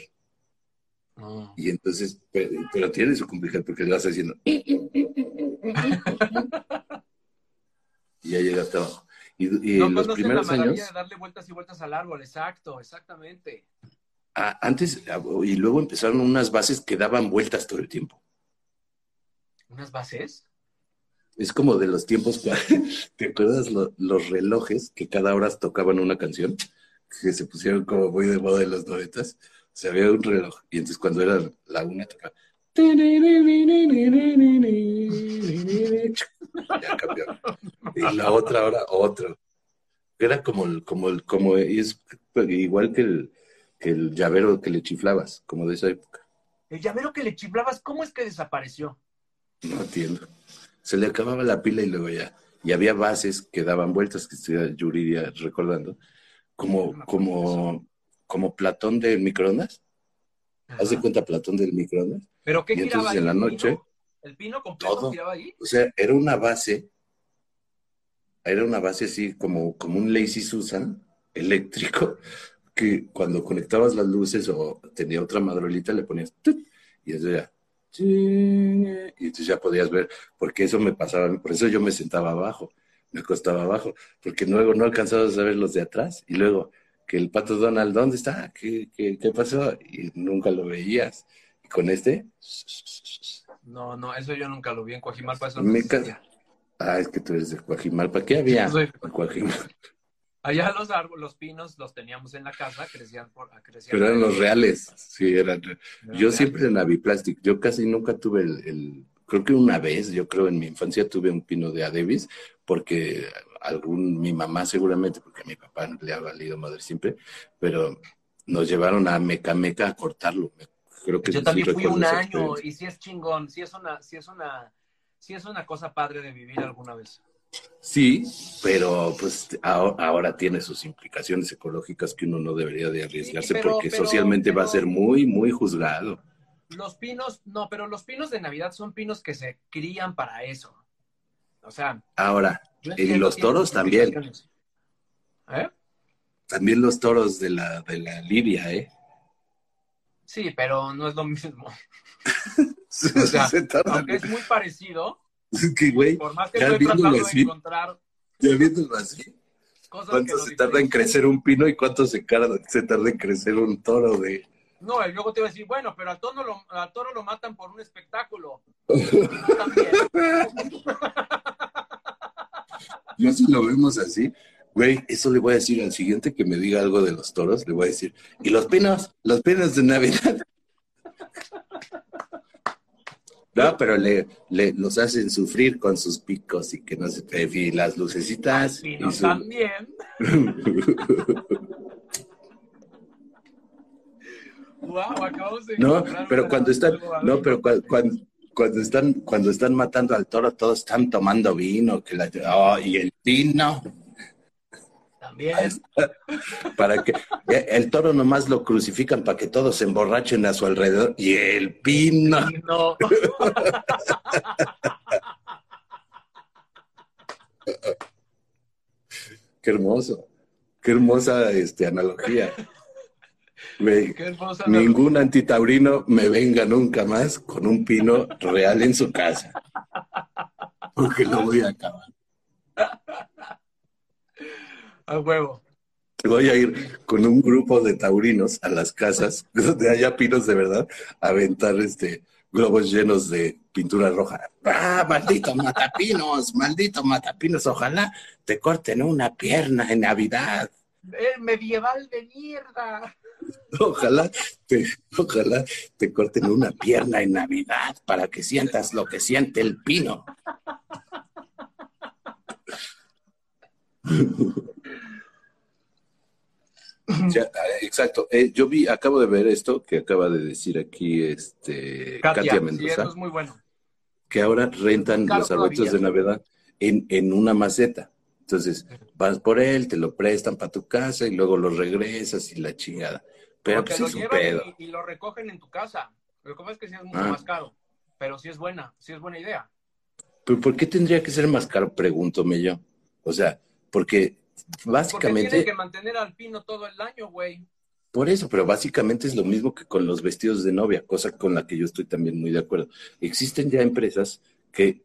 Ah. Y entonces, pero, pero tiene su complicación porque le vas haciendo. y ya llega hasta abajo. Y, y No en los primeros la años, darle vueltas y vueltas al árbol, exacto, exactamente. ah, antes, ah, y luego empezaron unas bases que daban vueltas todo el tiempo. ¿Unas bases? Es como de los tiempos, ¿te acuerdas lo- los relojes que cada hora tocaban una canción? Que se pusieron como muy de moda en los noventas. O sea, había un reloj y entonces cuando era la una tocaba. Ya cambió. Y la otra hora, otro. Era como el, como el, como es igual que el, que el llavero que le chiflabas, como de esa época. El llavero que le chiflabas, ¿cómo es que desapareció? No entiendo. Se le acababa la pila y luego ya. Y había bases que daban vueltas, que estoy Yuridia recordando, como, como, como Platón del microondas. ¿Haz de Ajá. cuenta Platón del microondas? ¿Pero qué Y entonces en ahí? la ¿El noche, pino? ¿El pino completo todo. giraba ahí? o sea, era una base, era una base así como, como un Lazy Susan eléctrico, que cuando conectabas las luces o tenía otra madrolita le ponías ¡tut! y entonces ya y entonces ya podías ver, porque eso me pasaba, por eso yo me sentaba abajo, me acostaba abajo, porque luego no alcanzabas a ver los de atrás, y luego que el pato Donald, ¿dónde está? ¿Qué, qué, qué pasó? Y nunca lo veías. Y con este, No, no, eso yo nunca lo vi en Coajimalpa. Eso no me ca- Ah, es que tú eres de Coajimalpa. ¿Qué había soy- en Coajimalpa? Allá los árboles, los pinos los teníamos en la casa, crecían por crecían Pero eran los reales, sí, eran. Eran Yo reales. siempre en Aviplastic, yo casi nunca tuve el, el- creo que una vez, yo creo en mi infancia tuve un pino de Adebis, porque algún, mi mamá seguramente, porque a mi papá le ha valido madre siempre, pero nos llevaron a Meca Meca a cortarlo. Creo que Yo sí también fui un año y sí es chingón, sí es una, sí es una, sí es una cosa padre de vivir alguna vez. Sí, pero pues ahora, ahora tiene sus implicaciones ecológicas que uno no debería de arriesgarse Sí, pero- porque pero- socialmente va a ser muy, muy juzgado. Los pinos, no, pero los pinos de Navidad son pinos que se crían para eso. O sea, Ahora, Y los toros también. ¿Eh? también los toros de la, de la Lidia, ¿eh? Sí, pero no es lo mismo. O sea, Se tardan. Aunque es muy parecido, que, güey, por más que Ya estoy viéndolo tratando de así. encontrar ya viéndolo así, ¿cuánto se tarda en crecer un pino y cuánto se, tarda en crecer un toro de... No, y luego te iba a decir, bueno, pero al toro lo, al toro lo matan por un espectáculo. También. Yo si lo vemos así, güey, eso le voy a decir al siguiente que me diga algo de los toros, le voy a decir, ¿y los pinos? ¿Los pinos de Navidad? No, pero le, le los hacen sufrir con sus picos y que no se y las lucecitas. Y su- también. Wow, acabamos de No, pero cuando están, no, pero cua- cuando, cuando están, cuando están matando al toro, todos están tomando vino, que la, oh, y el vino, También. para que eh, el toro nomás lo crucifican para que todos se emborrachen a su alrededor, y el vino. Y no. Qué hermoso, qué hermosa este, analogía. Hermosa ningún antitaurino me venga nunca más con un pino real en su casa. Porque lo voy a acabar. A huevo. Voy a ir con un grupo de taurinos a las casas donde haya pinos de verdad a aventar este globos llenos de pintura roja. ¡Ah, maldito matapinos! ¡Maldito matapinos! Ojalá te corten una pierna en Navidad. ¡El medieval de mierda! Ojalá te, ojalá te corten una pierna en Navidad para que sientas lo que siente el pino. Ya, eh, exacto. Eh, yo vi, acabo de ver esto que acaba de decir aquí este Katia, Katia, sí, Mendoza, eso es muy bueno. que ahora rentan los arbolitos todavía. de Navidad en, en una maceta. Entonces, vas por él, te lo prestan para tu casa y luego lo regresas y la chingada. Pero Porque pues lo es un llevan pedo. y, y lo recogen en tu casa. Lo que pasa es que sí es mucho Ah. más caro. Pero sí es buena, sí es buena idea. ¿Pero por qué tendría que ser más caro? Pregúntome yo. O sea, porque Porque básicamente, tienen que mantener al pino todo el año, güey. por eso, pero básicamente es lo mismo que con los vestidos de novia, cosa con la que yo estoy también muy de acuerdo. Existen ya empresas que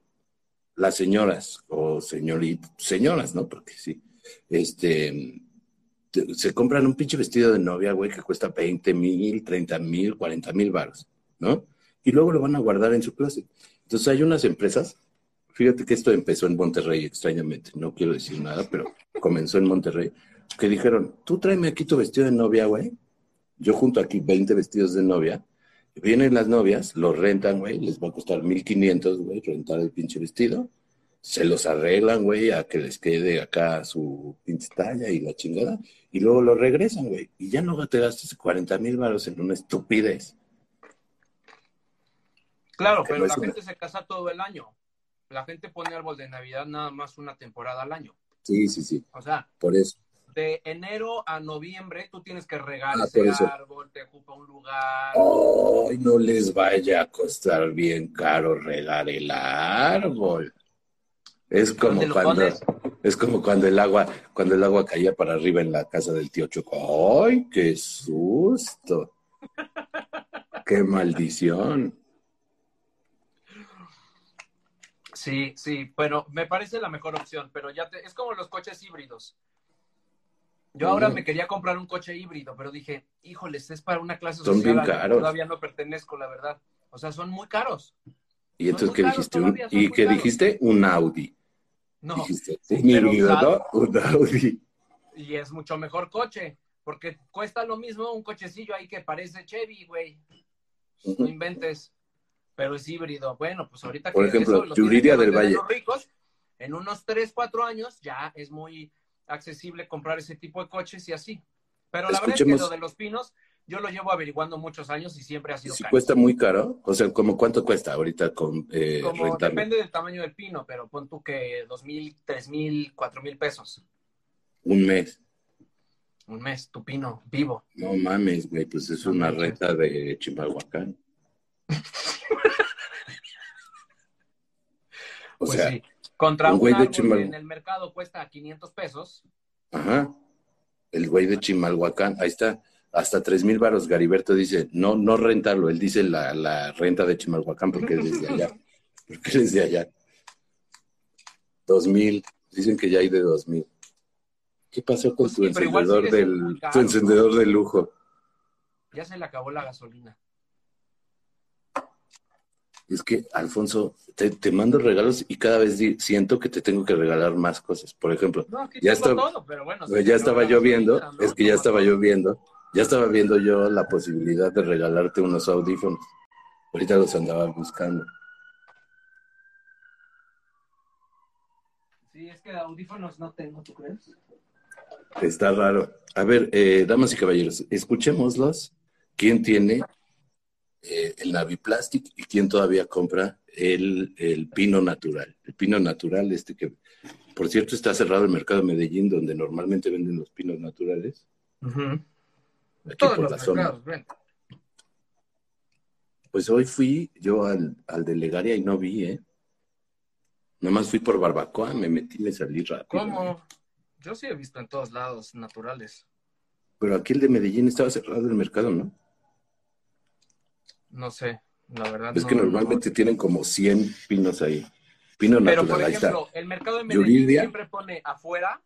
las señoras o señoritas, señoras, ¿no? Porque sí, este, te- se compran un pinche vestido de novia, güey, que cuesta 20 mil, 30 mil, 40 mil baros, ¿no? Y luego lo van a guardar en su closet. Entonces hay unas empresas, fíjate que esto empezó en Monterrey extrañamente, no quiero decir nada, pero comenzó en Monterrey, que dijeron, tú tráeme aquí tu vestido de novia, güey. Yo junto aquí 20 vestidos de novia. Vienen las novias, los rentan, güey, les va a costar 1500, güey, rentar el pinche vestido. Se los arreglan, güey, a que les quede acá su pinche talla y la chingada. Y luego lo regresan, güey. Y ya no te gastas 40 mil baros en una estupidez. Claro, Que pero no la una- gente se casa todo el año. La gente pone árbol de Navidad nada más una temporada al año. Sí, sí, sí, O sea, por eso. de enero a noviembre tú tienes que regar Ah, ese árbol, te ocupa un lugar. Ay, no les vaya a costar bien caro regar el árbol. Es como ¿Dónde lo cuando, es como cuando el agua, cuando el agua caía para arriba en la casa del tío Choco. ¡Ay, qué susto! ¡Qué maldición! Sí, sí, pero me parece la mejor opción, pero ya te, es como los coches híbridos. Yo ahora me quería comprar un coche híbrido, pero dije, híjoles, es para una clase Son social bien caros. todavía no pertenezco, la verdad. O sea, son muy caros. ¿Y entonces qué dijiste? ¿Y qué caros. dijiste? Un Audi. No. Un Audi. y es mucho mejor coche, porque cuesta lo mismo un cochecillo ahí que parece Chevy, güey. No inventes, pero es híbrido. Bueno, pues ahorita Por que ejemplo, eso Yuridia del Valle. los ricos, en unos 3, 4 años ya es muy accesible comprar ese tipo de coches y así. Pero la verdad es que lo de los pinos, yo lo llevo averiguando muchos años y siempre ha sido Si caro. cuesta muy caro, o sea, ¿como cuánto cuesta ahorita con eh, Como rentarlo? depende del tamaño del pino, pero pon tú que dos mil, tres mil, cuatro mil pesos Un mes. un mes, tu pino vivo. No mames, güey, pues es No una renta de Chimalhuacán. O Pues sea, sí. Contra un güey de Chimal- en el mercado cuesta 500 pesos. ajá. El güey de Chimalhuacán, ahí está, hasta tres mil varos. Gariberto dice, no, no rentarlo, él dice la, la renta de Chimalhuacán porque es de allá. Porque es de allá. Dos mil, dicen que ya hay de dos mil. ¿Qué pasó con Pues tu sí, encendedor del, tu encendedor de lujo? Ya se le acabó la gasolina. Es que, Alfonso, te, te mando regalos y cada vez di- siento que te tengo que regalar más cosas. Por ejemplo, No, Ya está- todo, pero bueno. Ya estaba yo viendo, es que ya estaba todo. yo viendo, ya estaba viendo yo la posibilidad de regalarte unos audífonos. Ahorita los andaba buscando. Sí, es que audífonos no tengo, ¿tú crees? Está raro. A ver, eh, damas y caballeros, escuchémoslos. ¿Quién tiene eh, el Naviplastic y quién todavía compra el, el pino natural? El pino natural, este que, por cierto, está cerrado el mercado de Medellín, donde normalmente venden los pinos naturales. Aquí Todos por los la zona. mercados, ven. Pues hoy fui yo al, al de Legaria y no vi, ¿eh? Nomás fui por barbacoa, me metí y me salí rápido. ¿Cómo? Yo sí he visto en todos lados naturales. Pero aquí el de Medellín estaba cerrado el mercado, ¿no? No sé, la verdad. Es no- que normalmente tienen como 100 pinos ahí. Pino no. Pero, natural, por ahí está. ejemplo, el mercado de Medellín Yuridia. siempre pone afuera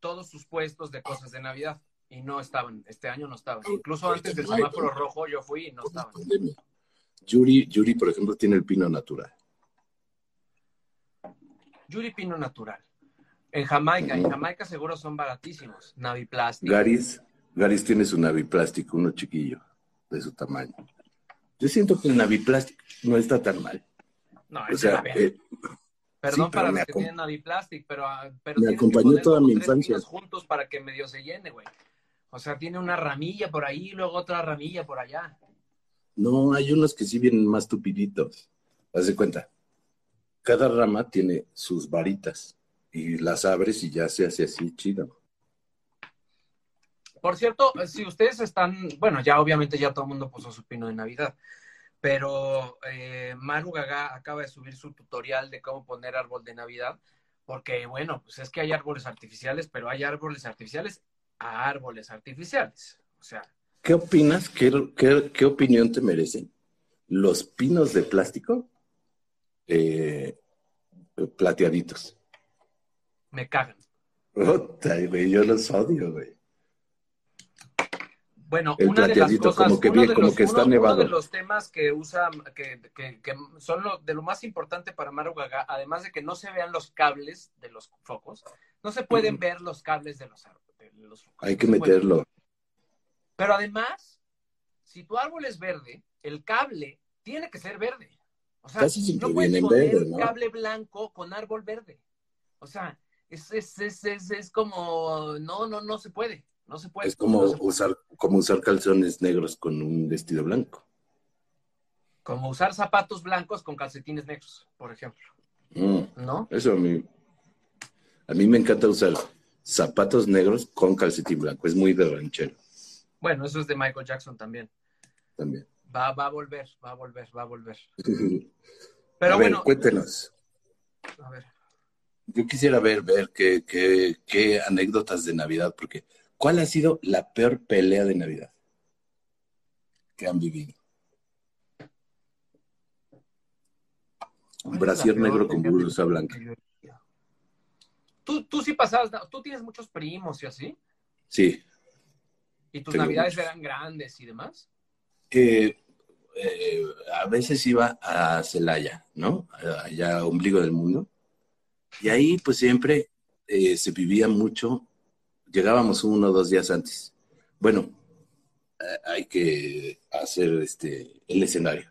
todos sus puestos de cosas de Navidad. Y no estaban, este año no estaban. Incluso antes del semáforo rojo yo fui y no estaban. Yuri, Yuri, por ejemplo, tiene el pino natural. Yuri Pino Natural. En Jamaica, en. Jamaica seguro son baratísimos. Naviplastic. Garis, Garis tiene su naviplástico, uno chiquillo, de su tamaño. Yo siento que el naviplástico no está tan mal. No, O sea, eh, Perdón sí, para los que tienen Naviplastic, pero, ah, pero me acompañó toda mi infancia. juntos para que medio se llene, güey. O sea, tiene una ramilla por ahí y luego otra ramilla por allá. no, hay unos que sí vienen más tupiditos. Haz de cuenta. Cada rama tiene sus varitas y las abres y ya se hace así chido. Por cierto, si ustedes están, bueno, ya obviamente ya todo el mundo puso su pino de Navidad, pero eh, Maru Gaga acaba de subir su tutorial de cómo poner árbol de Navidad, porque bueno, pues es que hay árboles artificiales, pero hay árboles artificiales a árboles artificiales. O sea, ¿Qué opinas? ¿Qué, qué, qué opinión te merecen? ¿Los pinos de plástico? Eh, plateaditos. me cagan. Puta, güey, yo los odio, güey. Bueno, El una de las cosas, como que uno bien, de como los, que está uno- nevado. uno de los temas que usa, que, que- que son lo, de lo más importante para Maru Gaga, además de que no se vean los cables de los focos, no se pueden ver los cables de los árboles. Los Hay que meterlo. Pero además, si tu árbol es verde, el cable tiene que ser verde. O sea, Casi no puedes poner verde, ¿no? cable blanco con árbol verde. O sea, es, es, es, es, es como, no, no, no se puede. No se puede. Es como No se puede. usar, como usar calzones negros con un vestido blanco. Como usar zapatos blancos con calcetines negros, por ejemplo. Mm, ¿No? eso a mí, a mí me encanta usar zapatos negros con calcetín blanco. Es muy de ranchero Bueno, eso es de Michael Jackson también. también. Va, va a volver, va a volver, va a volver. Pero a ver, bueno, cuéntenos. a ver. Yo quisiera ver, ver qué, qué, qué anécdotas de Navidad, porque ¿cuál ha sido la peor pelea de Navidad que han vivido? Un ¿Cuál es brasier la peor negro con blusa blanca. Tú, tú sí pasabas, tú tienes muchos primos y así, Sí. y tus navidades muchos. eran grandes y demás. eh, a veces iba a Celaya, ¿no? Allá, ombligo del mundo. Y ahí, pues siempre eh, se vivía mucho. Llegábamos uno o dos días antes. Bueno, eh, hay que hacer este, el escenario.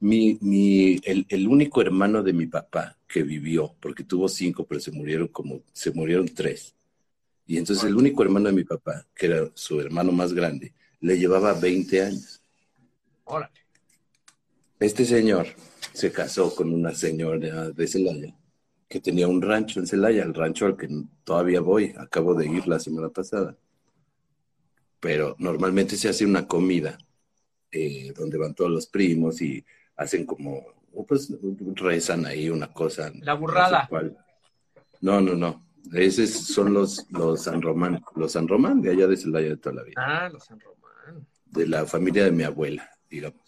Mi, mi, el, el único hermano de mi papá que vivió, porque tuvo cinco, pero se murieron como, se murieron tres. Y entonces el único hermano de mi papá, que era su hermano más grande, le llevaba 20 años. Órale. Este señor se casó con una señora de Celaya que tenía un rancho en Celaya, el rancho al que todavía voy, acabo de ir la semana pasada. Pero normalmente se hace una comida eh, donde van todos los primos y hacen como, pues rezan ahí una cosa. La burrada. No, no, no, no. Esos son los, los San Román, los San Román de allá de Celaya de toda la vida Ah, los San Román. de la familia de mi abuela, digamos.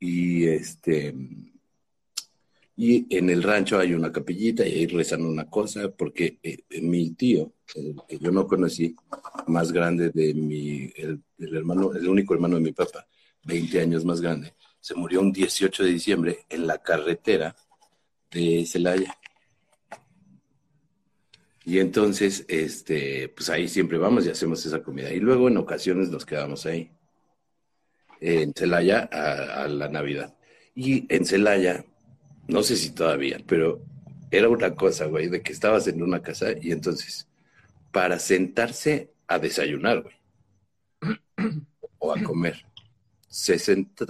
Y este y en el rancho hay una capillita y ahí rezan una cosa, porque eh, mi tío, el que yo no conocí, más grande de mi, el, el hermano, el único hermano de mi papá, 20 años más grande, se murió un 18 de diciembre en la carretera de Celaya. Y entonces, este, pues ahí siempre vamos y hacemos esa comida. Y luego en ocasiones nos quedamos ahí, en Celaya, a, a la Navidad. Y en Celaya, no sé si todavía, pero era una cosa, güey, de que estabas en una casa y entonces, para sentarse a desayunar, güey, o a comer, se senta,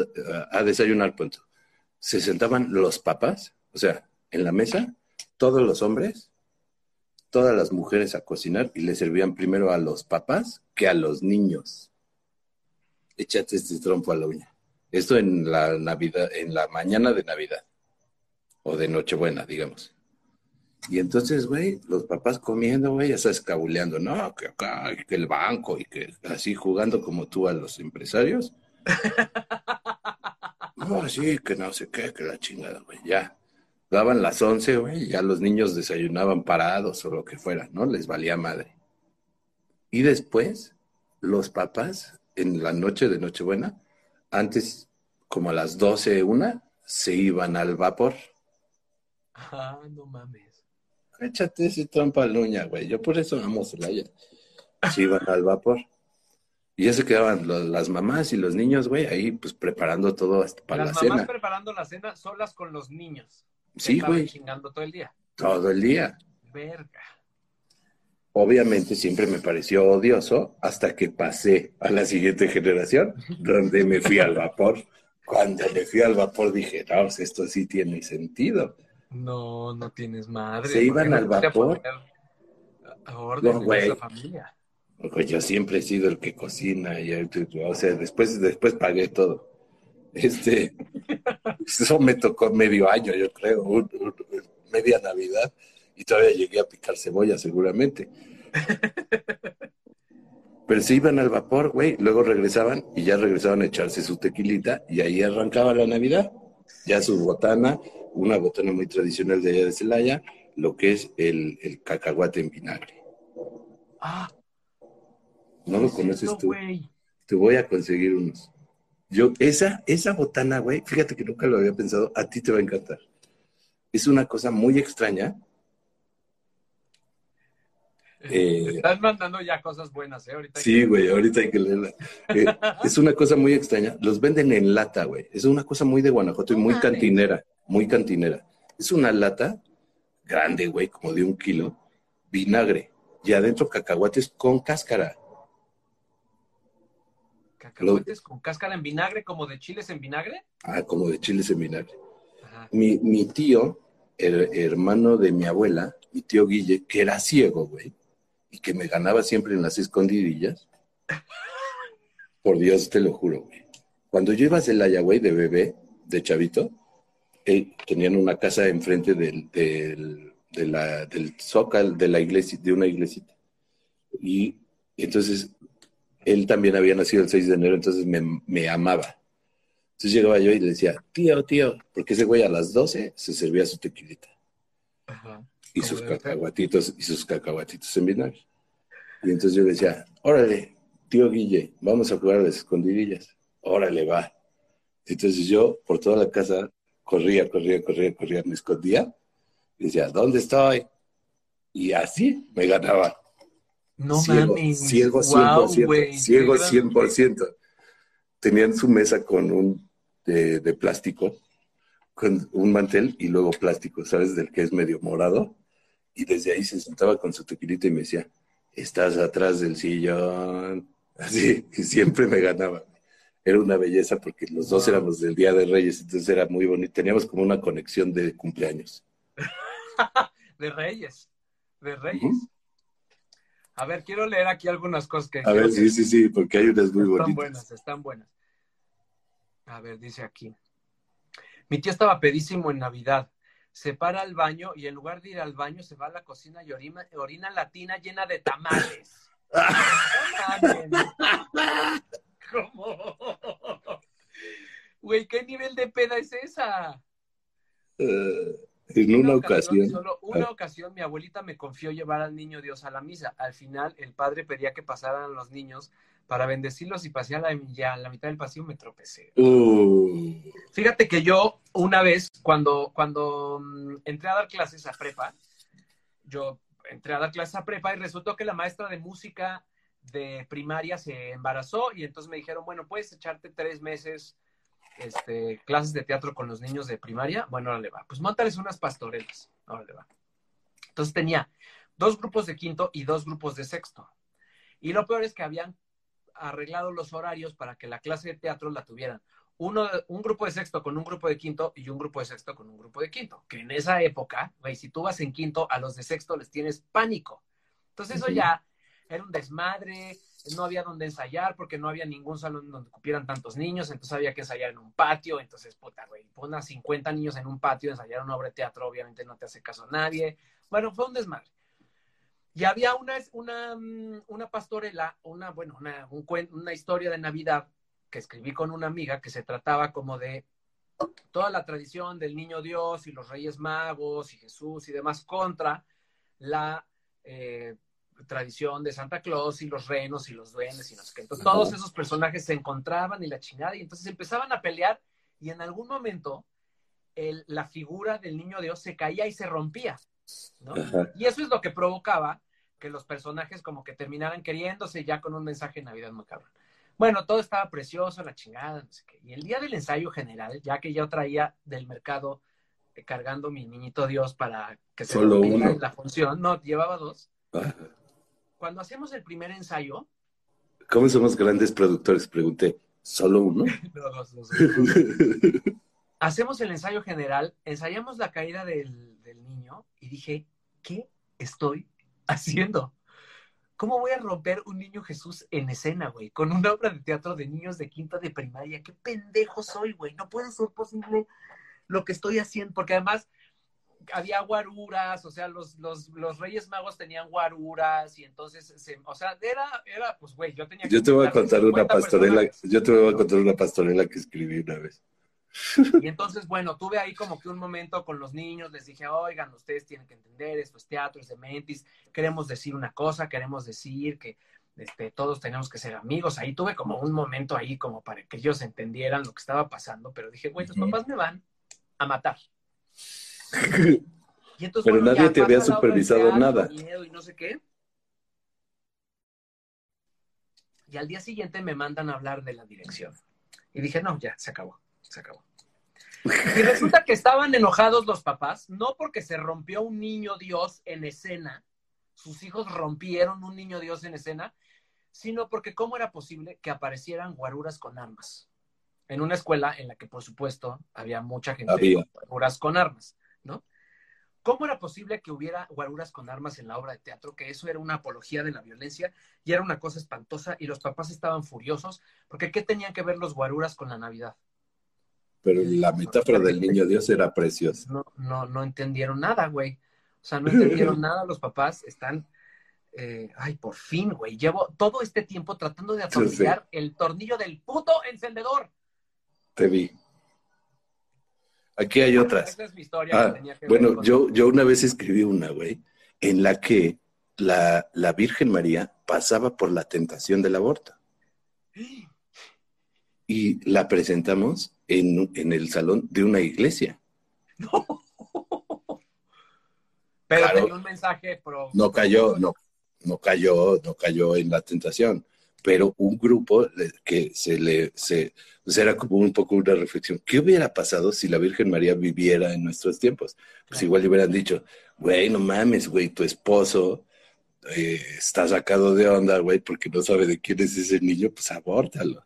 a desayunar, punto. Se sentaban los papás, o sea, en la mesa, todos los hombres, todas las mujeres a cocinar y le servían primero a los papás que a los niños. Échate este trompo a la uña. Esto en la Navidad, en la mañana de Navidad o de Nochebuena, digamos. Y entonces, güey, los papás comiendo, güey, ya estás cabuleando, no, que acá, que el banco y que así jugando como tú a los empresarios. No, sí, que no sé qué, que la chingada, güey, ya. Daban las once, güey, ya los niños desayunaban parados o lo que fuera, ¿no? Les valía madre. Y después, los papás, en la noche de Nochebuena, antes, como a las doce, una, se iban al vapor. Ah, no mames. Échate ese trampa al uña, güey. Yo por eso amo Celaya. Se iban al vapor. Y ya se quedaban las mamás y los niños, güey, ahí pues preparando todo hasta para Las la mamás cena. preparando la cena solas con los niños. Sí, güey, chingando todo el día. todo el día. Verga. Obviamente siempre me pareció odioso hasta que pasé a la siguiente generación, donde me fui al vapor. Cuando me fui al vapor dije, no, pues, esto sí tiene sentido. No, no tienes madre. Se ¿Por iban al vapor? orden No, güey. familia? Pues yo siempre he sido el que cocina, y, o sea, después, después pagué todo. Este, eso me tocó medio año, yo creo, un- un- media Navidad, y todavía llegué a picar cebolla seguramente. Pero se iban al vapor, güey, luego regresaban y ya regresaban a echarse su tequilita y ahí arrancaba la Navidad. Ya su botana, una botana muy tradicional de allá de Celaya, lo que es el, el cacahuate en vinagre. Ah, ¿No lo es conoces tú? Te voy a conseguir unos. Yo, esa, esa botana, güey, fíjate que nunca lo había pensado, a ti te va a encantar. Es una cosa muy extraña. Eh, Te Están mandando ya cosas buenas, ¿eh? Ahorita Sí, güey, ahorita hay que leerla. Eh, es una cosa muy extraña. Los venden en lata, güey. Es una cosa muy de Guanajuato y muy cantinera, muy cantinera. Es una lata grande, güey, como de un kilo, vinagre y adentro cacahuates con cáscara. Cacahuetes con cáscara en vinagre, como de chiles en vinagre. Ah, como de chiles en vinagre. Ajá. Mi, mi tío, el hermano de mi abuela, mi tío Guille, que era ciego, güey, y que me ganaba siempre en las escondidillas. Por Dios, te lo juro, güey. Cuando yo iba a Celaya, güey, de bebé, de chavito, tenían una casa enfrente del, del, de la, del zócal de la iglesia, de una iglesita. Y entonces, él también había nacido el 6 de enero, entonces me, me amaba. Entonces llegaba yo y le decía, tío, tío, porque ese güey a las 12 se servía su tequilita Ajá. y sus cacahuatitos y sus cacahuatitos en vinagre. Y entonces yo le decía, órale, tío Guille, vamos a jugar a las escondidillas. Órale, va. Entonces yo por toda la casa corría, corría, corría, corría, me escondía y decía, ¿dónde estoy? Y así me ganaba. No ciego, mames. ciego 100%, Guau, güey, ciego qué gran- 100%. Tenían su mesa con un de, de plástico, con un mantel y luego plástico, ¿sabes? Del que es medio morado. Y desde ahí se sentaba con su tequilita y me decía, estás atrás del sillón. Así, y siempre me ganaba. Era una belleza porque los dos Wow. éramos del Día de Reyes, entonces era muy bonito. Teníamos como una conexión de cumpleaños. De Reyes. De Reyes. A ver, quiero leer aquí algunas cosas que. A ver, que sí, sí, sí, porque hay unas muy Están bonitas. buenas, están buenas. A ver, dice aquí. Mi tío estaba pedísimo en Navidad. Se para al baño y en lugar de ir al baño se va a la cocina y orina, orina la tina llena de tamales. ¿Cómo? Güey, ¿qué nivel de peda es esa? Eh, en una ocasión. Solo una ocasión mi abuelita me confió llevar al niño Dios a la misa. Al final el padre pedía que pasaran los niños para bendecirlos y pasé a la, ya a la mitad del pasillo me tropecé. Uh, Fíjate que yo una vez, cuando, cuando mm, entré a dar clases a prepa, yo entré a dar clases a prepa y resultó que la maestra de música de primaria se embarazó y entonces me dijeron, bueno, puedes echarte tres meses este, clases de teatro con los niños de primaria. Bueno, ahora le va. Pues montales unas pastorelas. Ahora le va. Entonces tenía dos grupos de quinto y dos grupos de sexto. Y lo peor es que habían arreglado los horarios para que la clase de teatro la tuvieran uno, un grupo de sexto con un grupo de quinto y un grupo de sexto con un grupo de quinto. Que en esa época, güey, si tú vas en quinto, a los de sexto les tienes pánico. Entonces eso ya era un desmadre, no había donde ensayar porque no había ningún salón donde cupieran tantos niños, entonces había que ensayar en un patio, entonces, puta, güey, pon a 50 niños en un patio, ensayar una obra de teatro, obviamente no te hace caso a nadie. Bueno, fue un desmadre. Y había una, una, mm, una pastorela, una, bueno, una, un una historia de Navidad que escribí con una amiga que se trataba como de toda la tradición del niño Dios y los reyes magos y Jesús y demás contra la eh, tradición de Santa Claus y los renos y los duendes y no sé qué. Entonces todos esos personajes se encontraban y la chingada y entonces empezaban a pelear y en algún momento el- la figura del niño Dios se caía y se rompía. Y eso es lo que provocaba que los personajes como que terminaran queriéndose ya con un mensaje de Navidad muy cabrón. Bueno, todo estaba precioso, la chingada, no sé qué. Y el día del ensayo general, ya que yo traía del mercado eh, cargando mi niñito Dios para que se Solo uno. la función, no, llevaba dos. Ajá. Cuando hacemos el primer ensayo, ¿Cómo somos grandes productores? Pregunté. ¿Solo uno? no, dos, dos, dos. hacemos el ensayo general, ensayamos la caída del, del niño y dije, ¿qué estoy haciendo? ¿Cómo voy a romper un niño Jesús en escena, güey? Con una obra de teatro de niños de quinto de primaria. ¿Qué pendejo soy, güey? No puede ser posible lo que estoy haciendo, porque además había guaruras, o sea, los, los, los Reyes Magos tenían guaruras y entonces, se- o sea, era, era, pues, güey, yo tenía que Yo te voy a contar una 50 pastorela. Yo te voy a contar una pastorela que escribí una vez. Y entonces, bueno, tuve ahí como que un momento con los niños, les dije, oigan, ustedes tienen que entender, esto es teatro, es de mentis, queremos decir una cosa, queremos decir que este, todos tenemos que ser amigos. Ahí tuve como un momento ahí como para que ellos entendieran lo que estaba pasando, pero dije, güey, los papás me van a matar. Y entonces, Pero bueno, nadie te había supervisado nada. y no sé qué. Y al día siguiente me mandan a hablar de la dirección. Y dije, no, ya, se acabó, se acabó. Y resulta que estaban enojados los papás, no porque se rompió un niño Dios en escena, sus hijos rompieron un niño Dios en escena, sino porque cómo era posible que aparecieran guaruras con armas en una escuela en la que, por supuesto, había mucha gente Había. con guaruras con armas, ¿no? ¿Cómo era posible que hubiera guaruras con armas en la obra de teatro? Que eso era una apología de la violencia y era una cosa espantosa y los papás estaban furiosos porque ¿qué tenían que ver los guaruras con la Navidad? Pero la metáfora del niño Dios era preciosa. no, no, no entendieron nada, güey. O sea, no entendieron nada los papás. Están, eh, ay, por fin, güey. Llevo todo este tiempo tratando de atornillar el tornillo del puto encendedor. Te vi. Aquí hay otras. Esa es mi historia. Ah, que tenía que ver bueno, yo, yo una vez escribí una, güey, en la que la, la Virgen María pasaba por la tentación del aborto. Y la presentamos en, en el salón de una iglesia. No. Pero Claro. tenía un mensaje pro. No cayó, no, no cayó, no cayó en la tentación. Pero un grupo que se le, se, pues era como un poco una reflexión. ¿Qué hubiera pasado si la Virgen María viviera en nuestros tiempos? Pues igual le hubieran dicho, güey, no mames, güey, tu esposo eh, está sacado de onda, güey, porque no sabe de quién es ese niño, pues abórtalo.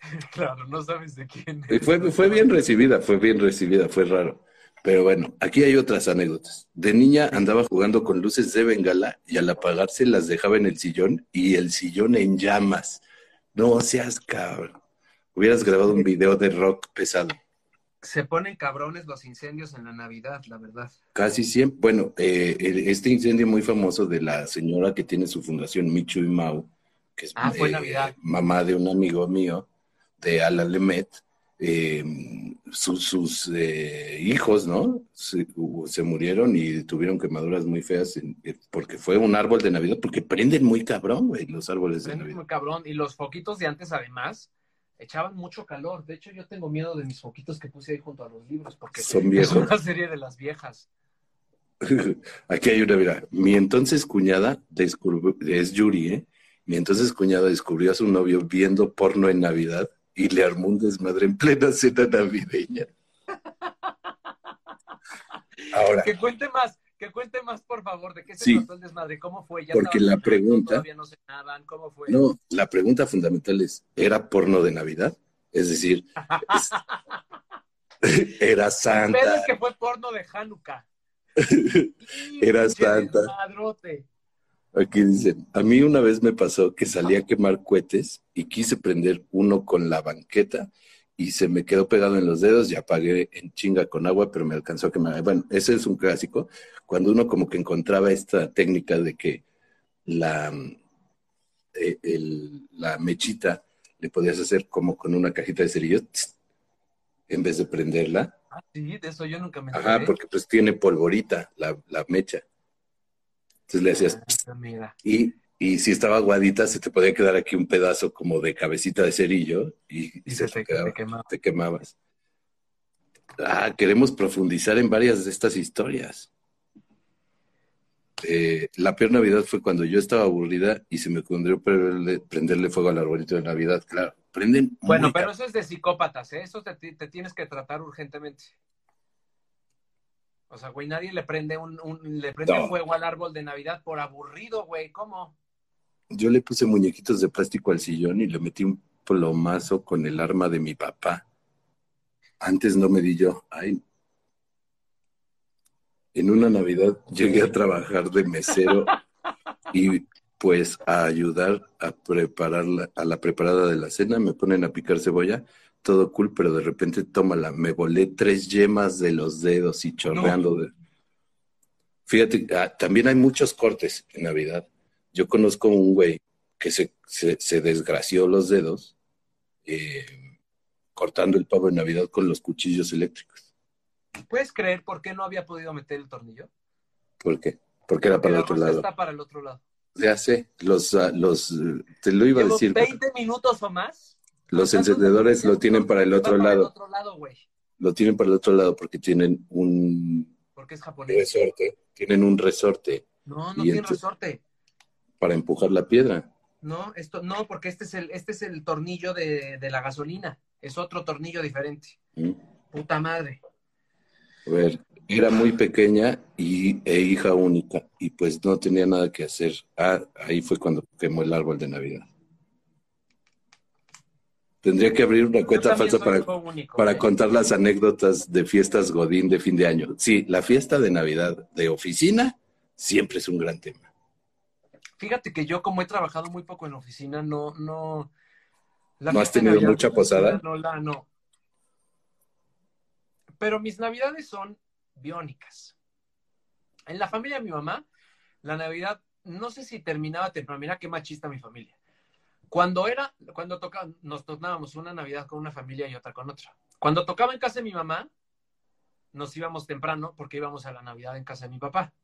Claro, no sabes de quién Y es. fue, fue bien recibida, fue bien recibida, fue raro. Pero bueno, aquí hay otras anécdotas. De niña andaba jugando con luces de bengala y al apagarse las dejaba en el sillón y el sillón en llamas. No seas cabrón. Hubieras grabado un video de rock pesado. Se ponen cabrones los incendios en la Navidad, la verdad. Casi siempre, bueno, eh, este incendio muy famoso de la señora que tiene su fundación Michu y Mau, que es Ah, fue eh, Navidad. mamá de un amigo mío, de Ala Lemet, eh, sus, sus eh, hijos, ¿no? Se, se murieron y tuvieron quemaduras muy feas en- eh, porque fue un árbol de Navidad, porque prenden muy cabrón, güey, los árboles de Prende Navidad. muy cabrón. Y los foquitos de antes, además, echaban mucho calor. De hecho, yo tengo miedo de mis foquitos que puse ahí junto a los libros, porque Son es viejos. una serie de las viejas. Aquí hay una, mira, mi entonces cuñada descubrió, es Yuri, ¿eh? Mi entonces cuñada descubrió a su novio viendo porno en Navidad y le armó un desmadre en plena cena navideña. Ahora, Que cuente más, que cuente más, por favor, de qué se Sí. trató el desmadre, cómo fue. ¿Ya Porque la pregunta- Todavía no cenaban, ¿cómo fue? no, la pregunta fundamental es, ¿era porno de Navidad? Es decir, es- era El santa. es que fue porno de Hanukkah. Era santa. desmadrote. Aquí dicen, a mí una vez me pasó que salí a quemar cohetes y quise prender uno con la banqueta y se me quedó pegado en los dedos y apagué en chinga con agua, pero me alcanzó a quemar. Bueno, ese es un clásico, cuando uno como que encontraba esta técnica de que la, eh, el- la mechita le podías hacer como con una cajita de cerillos tss, en vez de prenderla. Ah, sí, de eso yo nunca me Ajá, enteré. porque pues tiene polvorita la, la mecha. Entonces le Ah, mira. y, y si estaba aguadita, se te podía quedar aquí un pedazo como de cabecita de cerillo y, Y se se te quedaba, te quemaba. te quemabas. Ah, queremos profundizar en varias de estas historias. Eh, la peor Navidad fue cuando yo estaba aburrida y se me ocurrió prenderle, prenderle fuego al arbolito de Navidad. Claro, prenden. Bueno, pero eso es de psicópatas, ¿eh? Eso te, te tienes que tratar urgentemente. O sea, güey, nadie le prende un, un- le prende No. fuego al árbol de Navidad por aburrido, güey. ¿Cómo? Yo le puse muñequitos de plástico al sillón y le metí un plomazo con el arma de mi papá. Antes no me di yo. Ay. En una Navidad llegué a trabajar de mesero y pues a ayudar a preparar la- a la preparada de la cena. Me ponen a picar cebolla, todo cool, pero de repente tómala. Me volé tres yemas de los dedos y chorreando. de- Fíjate, ah, también hay muchos cortes en Navidad. Yo conozco un güey que se, se, se desgració los dedos eh, cortando el pavo de Navidad con los cuchillos eléctricos. ¿Puedes creer por qué no había podido meter el tornillo? ¿Por qué? Porque era para el otro lado. está para el otro lado. Ya sé, los, ah, los, eh, te lo iba a decir, 20 minutos o más. Los encendedores lo tienen para el otro para lado. el otro lado. Lo tienen para el otro lado porque tienen un Porque es japonés. resorte. Tienen un resorte No, no tiene resorte. para empujar la piedra. No, esto, no, porque este es el, este es el tornillo de, de la gasolina. Es otro tornillo diferente. ¿Mm? Puta madre. A ver, era muy pequeña y, e hija única, y pues no tenía nada que hacer. Ah, ahí fue cuando quemó el árbol de Navidad. Tendría que abrir una cuenta falsa para, único, para ¿eh? contar las anécdotas de fiestas Godín de fin de año. Sí, la fiesta de Navidad de oficina siempre es un gran tema. Fíjate que yo, como he trabajado muy poco en oficina, no, no. la ¿No has tenido Navidad mucha posada? No, la, no. Pero mis navidades son biónicas. En la familia de mi mamá, la Navidad, no sé si terminaba temprano. Mira qué machista mi familia. Cuando era, cuando tocaba, nos tornábamos una Navidad con una familia y otra con otra. Cuando tocaba en casa de mi mamá, nos íbamos temprano porque íbamos a la Navidad en casa de mi papá.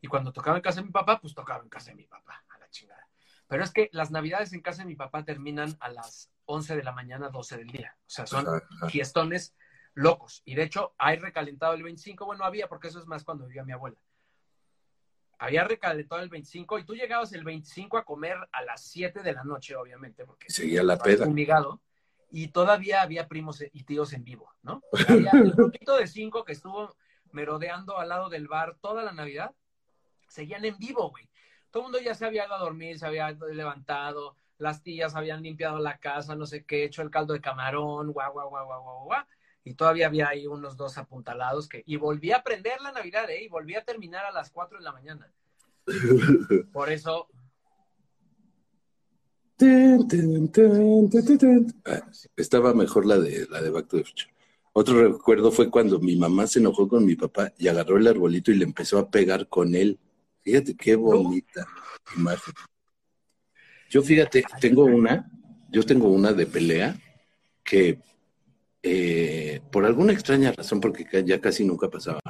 Y cuando tocaba en casa de mi papá, pues tocaba en casa de mi papá, a la chingada. Pero es que las Navidades en casa de mi papá terminan a las 11 de la mañana, 12 del día. O sea, son fiestones locos. Y de hecho, hay recalentado el 25. Bueno, había, porque eso es más cuando vivía mi abuela. Había recalentado el 25 y tú llegabas el 25 a comer a las 7 de la noche, obviamente, porque Seguía la peda. y todavía había primos y tíos en vivo, ¿no? Había el grupito de cinco que estuvo merodeando al lado del bar toda la Navidad, seguían en vivo, güey. Todo el mundo ya se había ido a dormir, se había levantado, las tías habían limpiado la casa, no sé qué, hecho el caldo de camarón, guau, guau, guau, guau, guau, guau. Y todavía había ahí unos dos apuntalados que... Y volví a prender la Navidad, ¿eh? Y volví a terminar a las 4 de la mañana. Por eso... Ah, estaba mejor la de la de Back to the Future. Otro recuerdo fue cuando mi mamá se enojó con mi papá y agarró el arbolito y le empezó a pegar con él. Fíjate qué bonita imagen. Yo fíjate, tengo una, yo tengo una de pelea que eh, por alguna extraña razón, porque ya casi nunca pasaba,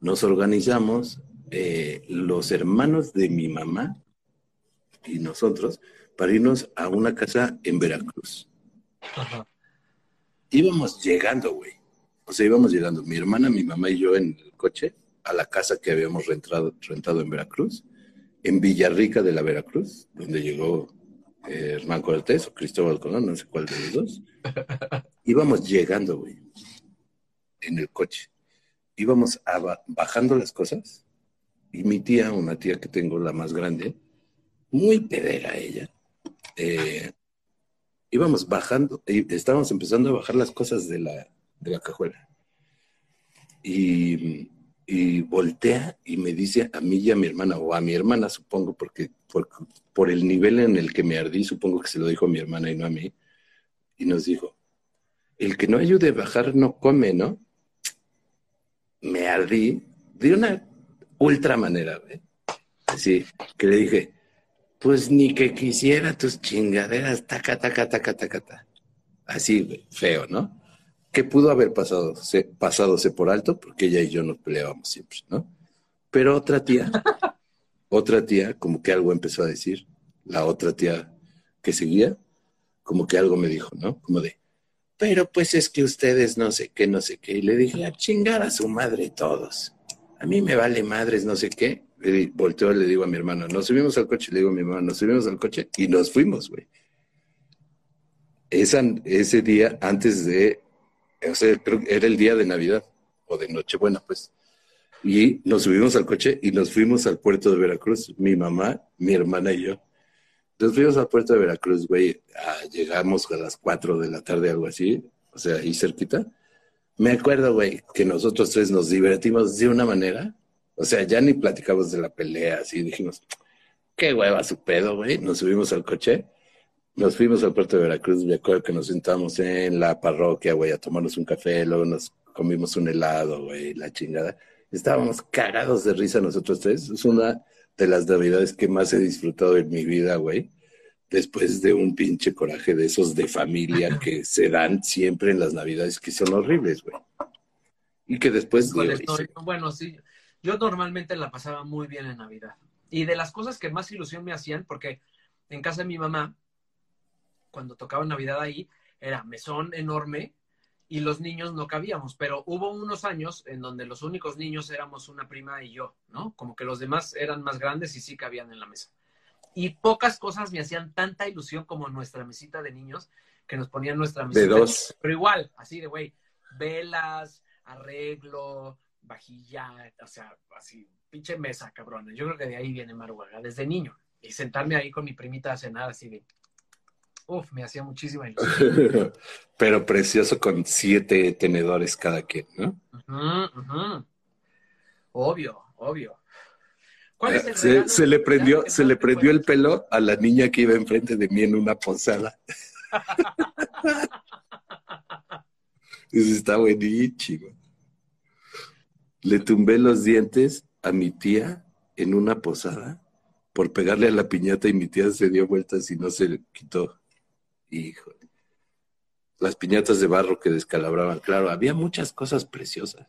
nos organizamos eh, los hermanos de mi mamá y nosotros para irnos a una casa en Veracruz. Íbamos llegando, güey. O sea, íbamos llegando, mi hermana, mi mamá y yo en el coche a la casa que habíamos rentado, rentado en Veracruz, en Villarrica de la Veracruz, donde llegó eh, Cortés o Cristóbal Colón, no sé cuál de los dos. Íbamos llegando, güey, en el coche. Íbamos bajando las cosas y mi tía, una tía que tengo, la más grande, muy pedera ella, eh, íbamos bajando, estábamos empezando a bajar las cosas de la, de la cajuela. Y, y, voltea y me dice a mí y a mi hermana, o a mi hermana supongo, porque por, el nivel en el que me ardí, supongo que se lo dijo a mi hermana y no a mí, y nos dijo, el que no ayude a bajar no come, ¿no? Me ardí de una ultra manera, ¿ve? Así, que le dije, pues ni que quisiera tus chingaderas, taca, taca, taca, taca, taca. Así, feo, ¿no? ¿Qué pudo haber pasado? Se, por alto, porque ella y yo nos peleábamos siempre, ¿no? Pero otra tía, otra tía, como que algo empezó a decir, la otra tía que seguía, como que algo me dijo, ¿no? Como de, pero pues es que ustedes no sé qué, no sé qué. Y le dije, a chingar a su madre todos. A mí me vale madres, no sé qué le volteo y le digo a mi hermano, nos subimos al coche, le digo a mi hermano, nos subimos al coche y nos fuimos, güey. ese día, antes de, o sea, creo que era el día de Navidad o de Nochebuena, pues. Y nos subimos al coche y nos fuimos al puerto de Veracruz, mi mamá, mi hermana y yo. Nos fuimos al puerto de Veracruz, güey. Llegamos a las 4 de la tarde, algo así, o sea, ahí cerquita. Me acuerdo, güey, que nosotros tres nos divertimos de una manera o sea, ya ni platicamos de la pelea, así dijimos, qué hueva su pedo, güey. Nos subimos al coche, nos fuimos al puerto de Veracruz, me acuerdo que nos sentamos en la parroquia, güey, a tomarnos un café, luego nos comimos un helado, güey, la chingada. Estábamos cagados de risa nosotros tres. Es una de las navidades que más he disfrutado en mi vida, güey. Después de un pinche coraje de esos de familia que se dan siempre en las navidades, que son horribles, güey. Y que después... bueno, sí, yo normalmente la pasaba muy bien en Navidad. Y de las cosas que más ilusión me hacían, porque en casa de mi mamá, cuando tocaba Navidad ahí, era mesón enorme y los niños no cabíamos, pero hubo unos años en donde los únicos niños éramos una prima y yo, ¿no? Como que los demás eran más grandes y sí cabían en la mesa. Y pocas cosas me hacían tanta ilusión como nuestra mesita de niños, que nos ponían nuestra mesita. De dos. pero igual, así de, güey, velas, arreglo, vajilla, o sea, así, pinche mesa, cabrón. Yo creo que de ahí viene Maruaga, desde niño. Y sentarme ahí con mi primita a cenar así de, uf, me hacía muchísima ilusión. Pero precioso con siete tenedores cada quien, ¿no? Obvio, obvio. ¿Cuál es el se, se le prendió, se le prendió el pelo a la niña que iba enfrente de mí en una posada. Eso está buenísimo. Le tumbé los dientes a mi tía en una posada por pegarle a la piñata y mi tía se dio vueltas y no se quitó. Híjole. Las piñatas de barro que descalabraban, claro, había muchas cosas preciosas.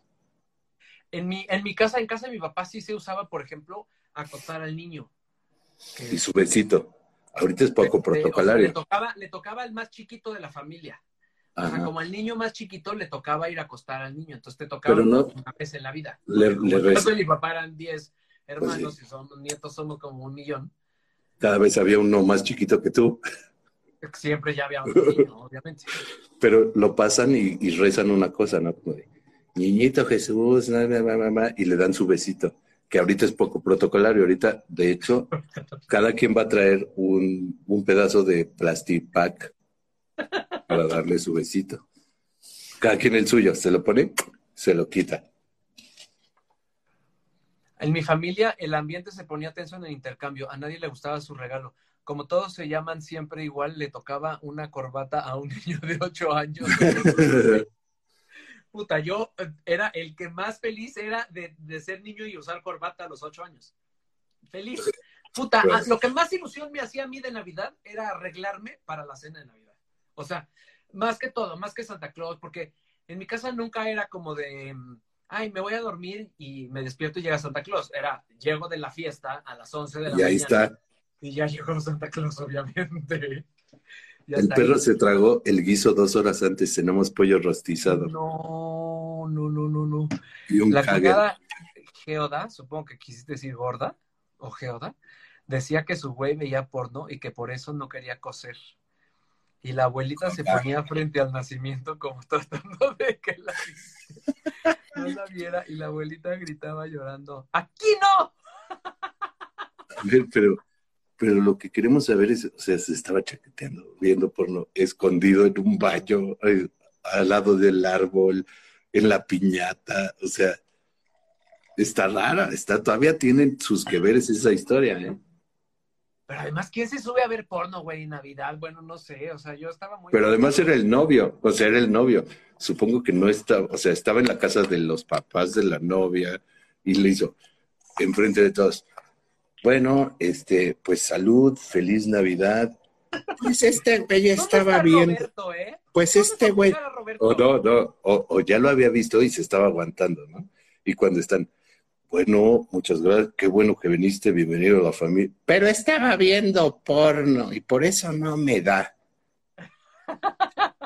En mi, en mi casa, en casa de mi papá sí se usaba, por ejemplo, acostar al niño. Y su besito. Ahorita es poco protocolario. le, tocaba, le tocaba al más chiquito de la familia. O sea, como al niño más chiquito le tocaba ir a acostar al niño, entonces te tocaba una vez en la vida. Le, le mi papá eran 10 hermanos pues y son nietos somos como un millón. Cada vez había uno más chiquito que tú. Siempre ya había un niño, obviamente. Pero lo pasan y, rezan una cosa, ¿no? Como de, niñito Jesús, y le dan su besito, que ahorita es poco protocolario. Ahorita, de hecho, cada quien va a traer un, un pedazo de plastic pack para darle su besito. Cada quien el suyo, se lo pone, se lo quita. En mi familia el ambiente se ponía tenso en el intercambio, a nadie le gustaba su regalo. Como todos se llaman siempre igual, le tocaba una corbata a un niño de ocho años. Puta, yo eh, era el que más feliz era de, de, ser niño y usar corbata a los ocho años. Feliz. Puta, lo que más ilusión me hacía a mí de Navidad era arreglarme para la cena de Navidad. O sea, más que todo, más que Santa Claus, porque En mi casa nunca era como de, ay, me voy a dormir y me despierto y llega Santa Claus. Era, llego de la fiesta a las 11 de la Y mañana. ahí está. Y ya llegó Santa Claus, obviamente. El perro ahí. se tragó el guiso dos horas antes. Tenemos pollo rostizado No, no, no, no, no. y un La cague. cuñada Geoda, supongo que quisiste decir gorda, o Geoda, decía que su güey veía porno y que por eso no quería coser. Y la abuelita se ponía frente al nacimiento como tratando de que la, no la viera y la abuelita gritaba llorando, ¡aquí no! A ver, pero, pero lo que queremos saber es, o sea, se estaba chaqueteando, viendo porno, escondido en un baño, al lado del árbol, en la piñata, o sea, está rara, está, todavía tienen sus que veres esa historia, ¿eh? Pero además, ¿quién se sube a ver porno, güey, en Navidad? Bueno, no sé, o sea, yo estaba muy... Pero además era el novio, o sea, era el novio. Supongo que no estaba, o sea, estaba en la casa de los papás de la novia y le hizo enfrente de todos. Bueno, este, pues salud, feliz Navidad. Pues este güey ¿Dónde estaba bien. Roberto, eh? Pues ¿Dónde este güey. O no, no, o, o ya lo había visto y se estaba aguantando, ¿no? Y cuando están, bueno, muchas gracias, qué bueno que viniste, bienvenido a la familia. Pero estaba viendo porno y por eso no me da.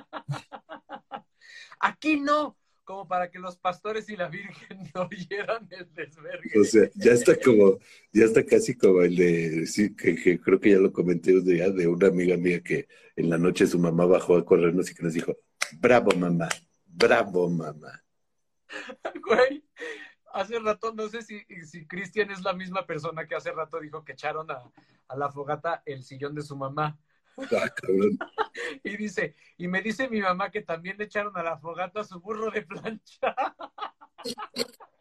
Aquí no, como para que los pastores y la Virgen no oyeran el desvergue. O sea, ya está como, ya está casi como el de, sí, que, que creo que ya lo comenté un día, de una amiga mía que en la noche su mamá bajó a corrernos y que nos dijo, bravo mamá, bravo mamá. Güey, hace rato, no sé si, si Cristian es la misma persona que hace rato dijo que echaron a, a la fogata el sillón de su mamá. Ah, cabrón. Y dice, y me dice mi mamá que también le echaron a la fogata su burro de plancha.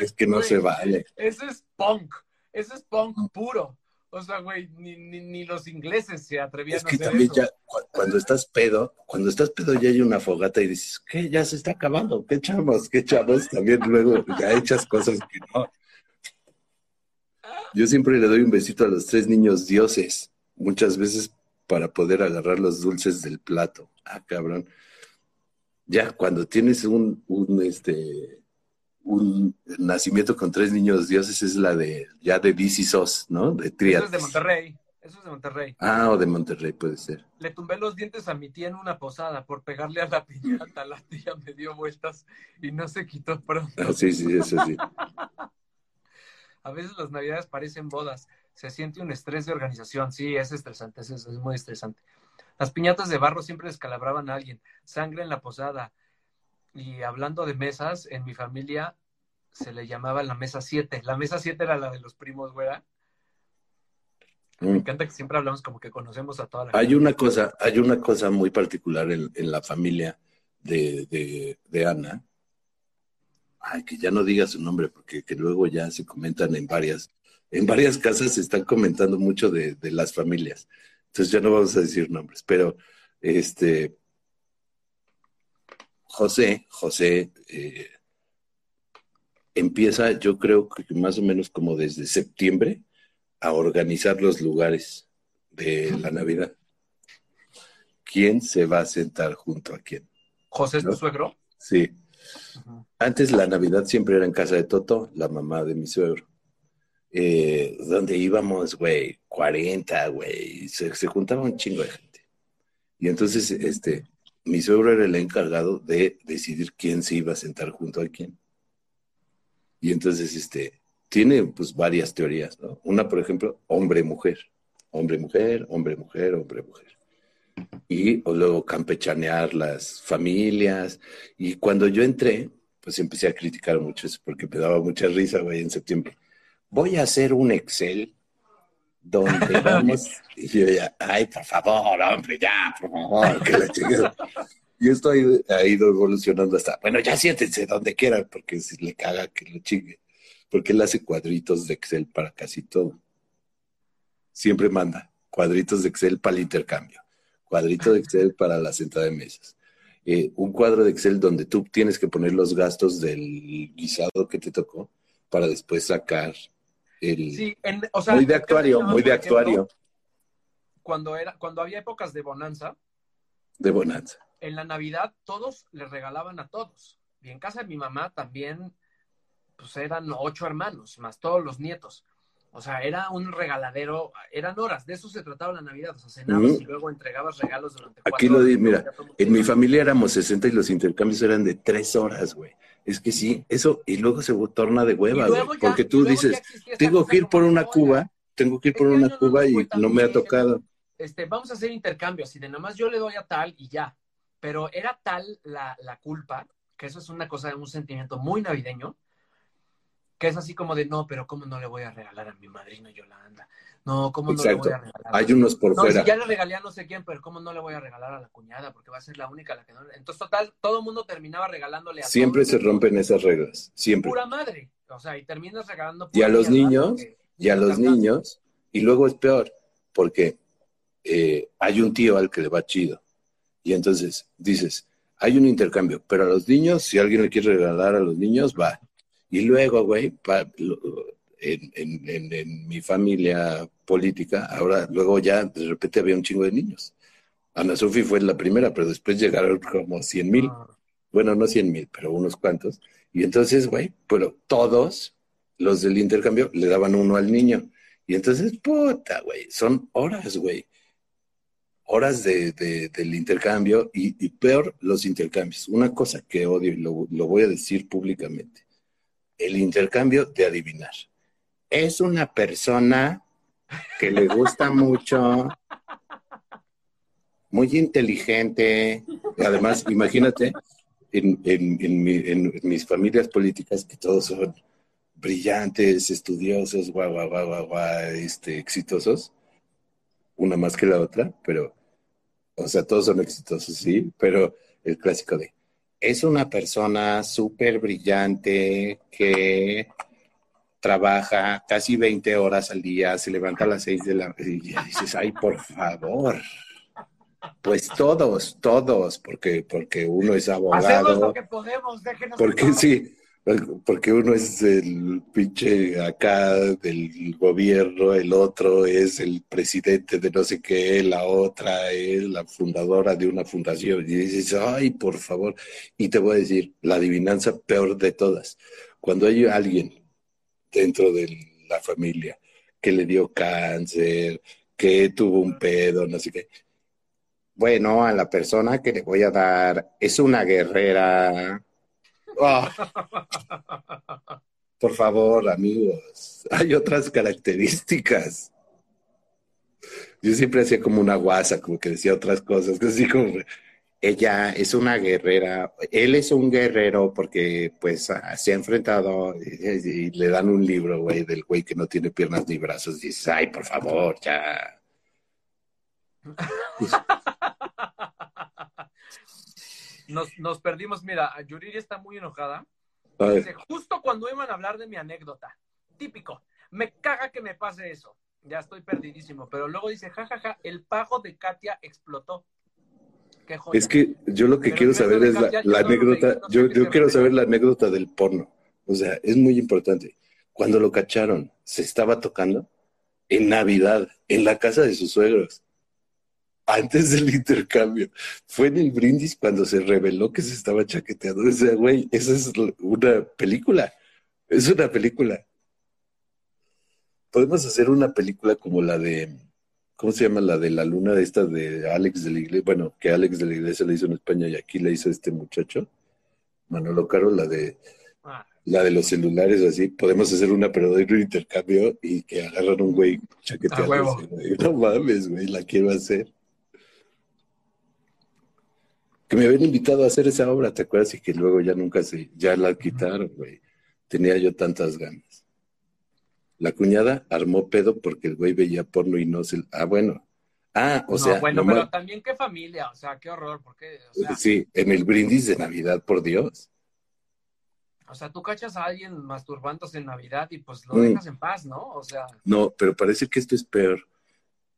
Es que no Güey, se vale. Ese es punk, ese es punk puro. O sea, güey, ni, ni, ni los ingleses se atrevían Es a que hacer también eso. ya, cu- cuando estás pedo, cuando estás pedo ya hay una fogata y dices, ¿qué? Ya se está acabando, ¿qué echamos? ¿Qué echamos? También luego ya echas cosas que no. Yo siempre le doy un besito a los tres niños dioses, muchas veces para poder agarrar los dulces del plato. Ah, cabrón. Ya, cuando tienes un, un, este, un nacimiento con tres niños dioses es la de, ya de sos, ¿no? De Eso Triad. es de Monterrey, eso es de Monterrey. Ah, o de Monterrey puede ser. Le tumbé los dientes a mi tía en una posada por pegarle a la piñata. La tía me dio vueltas y no se quitó pronto. Ah, sí, sí, eso sí. A veces las navidades parecen bodas. Se siente un estrés de organización. Sí, es estresante, es, es muy estresante. Las piñatas de barro siempre descalabraban a alguien. Sangre en la posada. Y hablando de mesas, en mi familia se le llamaba la mesa 7. La mesa 7 era la de los primos, güera. Me Mm. encanta que siempre hablamos como que conocemos a toda la Hay una cosa, hay una cosa muy particular en, en la familia de, de, de Ana. Ay, que ya no diga su nombre, porque que luego ya se comentan en varias, en varias casas se están comentando mucho de, de las familias. Entonces ya no vamos a decir nombres, pero este José, José eh, empieza, yo creo que más o menos como desde septiembre, a organizar los lugares de la Navidad. ¿Quién se va a sentar junto a quién? José es tu suegro. Sí. Antes la Navidad siempre era en casa de Toto, la mamá de mi suegro. Eh, donde íbamos, güey, 40, güey, se, se juntaba un chingo de gente. Y entonces, este, mi suegro era el encargado de decidir quién se iba a sentar junto a quién. Y entonces, este, tiene pues varias teorías, ¿no? Una, por ejemplo, hombre-mujer, hombre-mujer, hombre-mujer, hombre-mujer. Y o luego campechanear las familias. Y cuando yo entré, pues empecé a criticar mucho eso porque me daba mucha risa, güey, en septiembre. Voy a hacer un Excel donde vamos. Y yo ya, ay, por favor, hombre, ya, por favor, que la chingada. Y esto ha ido, ha ido evolucionando hasta, bueno, ya siéntense donde quieran, porque si le caga que lo chingue. Porque él hace cuadritos de Excel para casi todo. Siempre manda cuadritos de Excel para el intercambio, cuadrito de Excel para la sentada de mesas, eh, un cuadro de Excel donde tú tienes que poner los gastos del guisado que te tocó para después sacar el... Sí, en- o sea, muy de ¿qué actuario, muy de actuario Cuando, era, cuando había épocas de bonanza, de Bonanza. en la Navidad todos les regalaban a todos. Y en casa de mi mamá también, pues eran ocho hermanos, más todos los nietos. O sea, era un regaladero, eran horas, de eso se trataba la Navidad. O sea, cenabas y luego entregabas regalos durante cuatro Aquí lo di, horas. mira, En mi familia éramos 60 y los intercambios eran de tres horas, güey. Es que sí, eso, y luego se torna de hueva, güey. ya- Porque tú dices, tengo que ir por una "Oiga, cuba, tengo que ir por este una cuba y no me ha tocado. este, vamos a hacer intercambios y de nada más yo le doy a tal y ya. Pero era tal la, la culpa, que eso es una cosa, un sentimiento muy navideño, que es así como de, no, pero ¿cómo no le voy a regalar a mi madrina Yolanda? No, ¿cómo no le voy a regalar? Hay unos por no, fuera. si ya le regalé a no sé quién, pero ¿cómo no le voy a regalar a la cuñada? Porque va a ser la única a la que no. Entonces, total, todo el mundo terminaba regalándole a Siempre todos. se rompen esas reglas, siempre. Pura madre. O sea, y terminas regalando Y a los niños, Y a los niños, y luego es peor, porque eh, hay un tío al que le va chido. Y entonces dices, hay un intercambio, pero a los niños, si alguien le quiere regalar a los niños, va. Y luego, güey, pa- en, en- en- en mi familia política, ahora, luego ya de repente había un chingo de niños. Ana Sofi fue la primera, pero después llegaron como 100 mil. Ah. Bueno, no 100 mil, pero unos cuantos. Y entonces, güey, pero todos los del intercambio le daban uno al niño. Y entonces, puta, güey, son horas, güey. Horas de, de- del intercambio y, y peor los intercambios. Una cosa que odio y lo, lo voy a decir públicamente. El intercambio de adivinar. Es una persona que le gusta mucho, muy inteligente. Además, imagínate, en, en- en mi- en mis familias políticas, que todos son brillantes, estudiosos, guau, guau, guau, guau, guau, este, exitosos, una más que la otra, pero, o sea, todos son exitosos, sí, pero el clásico de, es una persona súper brillante que trabaja casi 20 horas al día, se levanta a las 6 de la... Y dices, ay, por favor. Pues todos, todos, porque, porque uno es Hacemos abogado, lo que podemos, déjenos. porque sí, porque uno es el pinche acá del gobierno, el otro es el presidente de no sé qué, la otra es la fundadora de una fundación. Y dices, ay, por favor. Y te voy a decir, la adivinanza peor de todas. Cuando hay alguien dentro de la familia que le dio cáncer, que tuvo un pedo, no sé qué. Bueno, a la persona que le voy a dar es una guerrera. Ah. Por favor, amigos, hay otras características. Yo siempre hacía como una guasa, como que decía otras cosas, que así ella es una guerrera, él es un guerrero porque pues se ha enfrentado y, y le dan un libro, güey, del güey que no tiene piernas ni brazos, y dices, ay, por favor, ya. Nos, nos perdimos. Mira, Yuriri está muy enojada. Dice, justo cuando iban a hablar de mi anécdota. Típico. Me caga que me pase eso. Ya estoy perdidísimo. Pero luego dice, jajaja, el pago de Katia explotó. Qué joya. Es que yo lo que Pero quiero saber es la, anécdota, no yo, yo quiero saber la anécdota del porno. O sea, es muy importante. Cuando lo cacharon, se estaba tocando en Navidad, en la casa de sus suegros, antes del intercambio. Fue en el brindis cuando se reveló que se estaba chaqueteando. O sea, güey, esa es una película. Es una película. Podemos hacer una película como la de, ¿cómo se llama? La de la luna de esta de Alex de la Iglesia. Bueno, que Alex de la Iglesia le hizo en España y aquí le hizo este muchacho, Manolo Caro, la de la de los celulares así, podemos hacer una pero de un intercambio y que agarran un güey chaqueteado. No mames, güey, la quiero hacer. Que me habían invitado a hacer esa obra, ¿te acuerdas? Y que luego ya nunca se, ya la quitaron, güey. Tenía yo tantas ganas. La cuñada armó pedo porque el güey veía porno y no se... Ah, bueno. Ah, o no, sea, bueno, nomás- pero también qué familia. O sea, qué horror. Porque, o sea, sí, en el brindis de Navidad, por Dios. o sea, tú cachas a alguien masturbándose en Navidad y pues lo Mm. dejas en paz, ¿no? O sea, No, pero parece que esto es peor.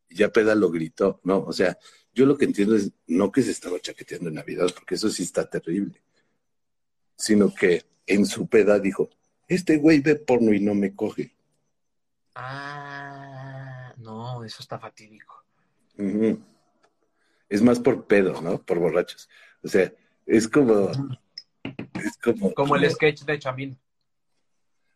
Ya Peda lo gritó. No, o sea, yo lo que entiendo es no que se estaba chaqueteando en Navidad, porque eso sí está terrible, sino que en su peda dijo, este güey ve porno y no me coge. ah, no, eso está fatídico. Es más por pedo, ¿no? Por borrachos. O sea, es como... Es como... Como el sketch de Chamín.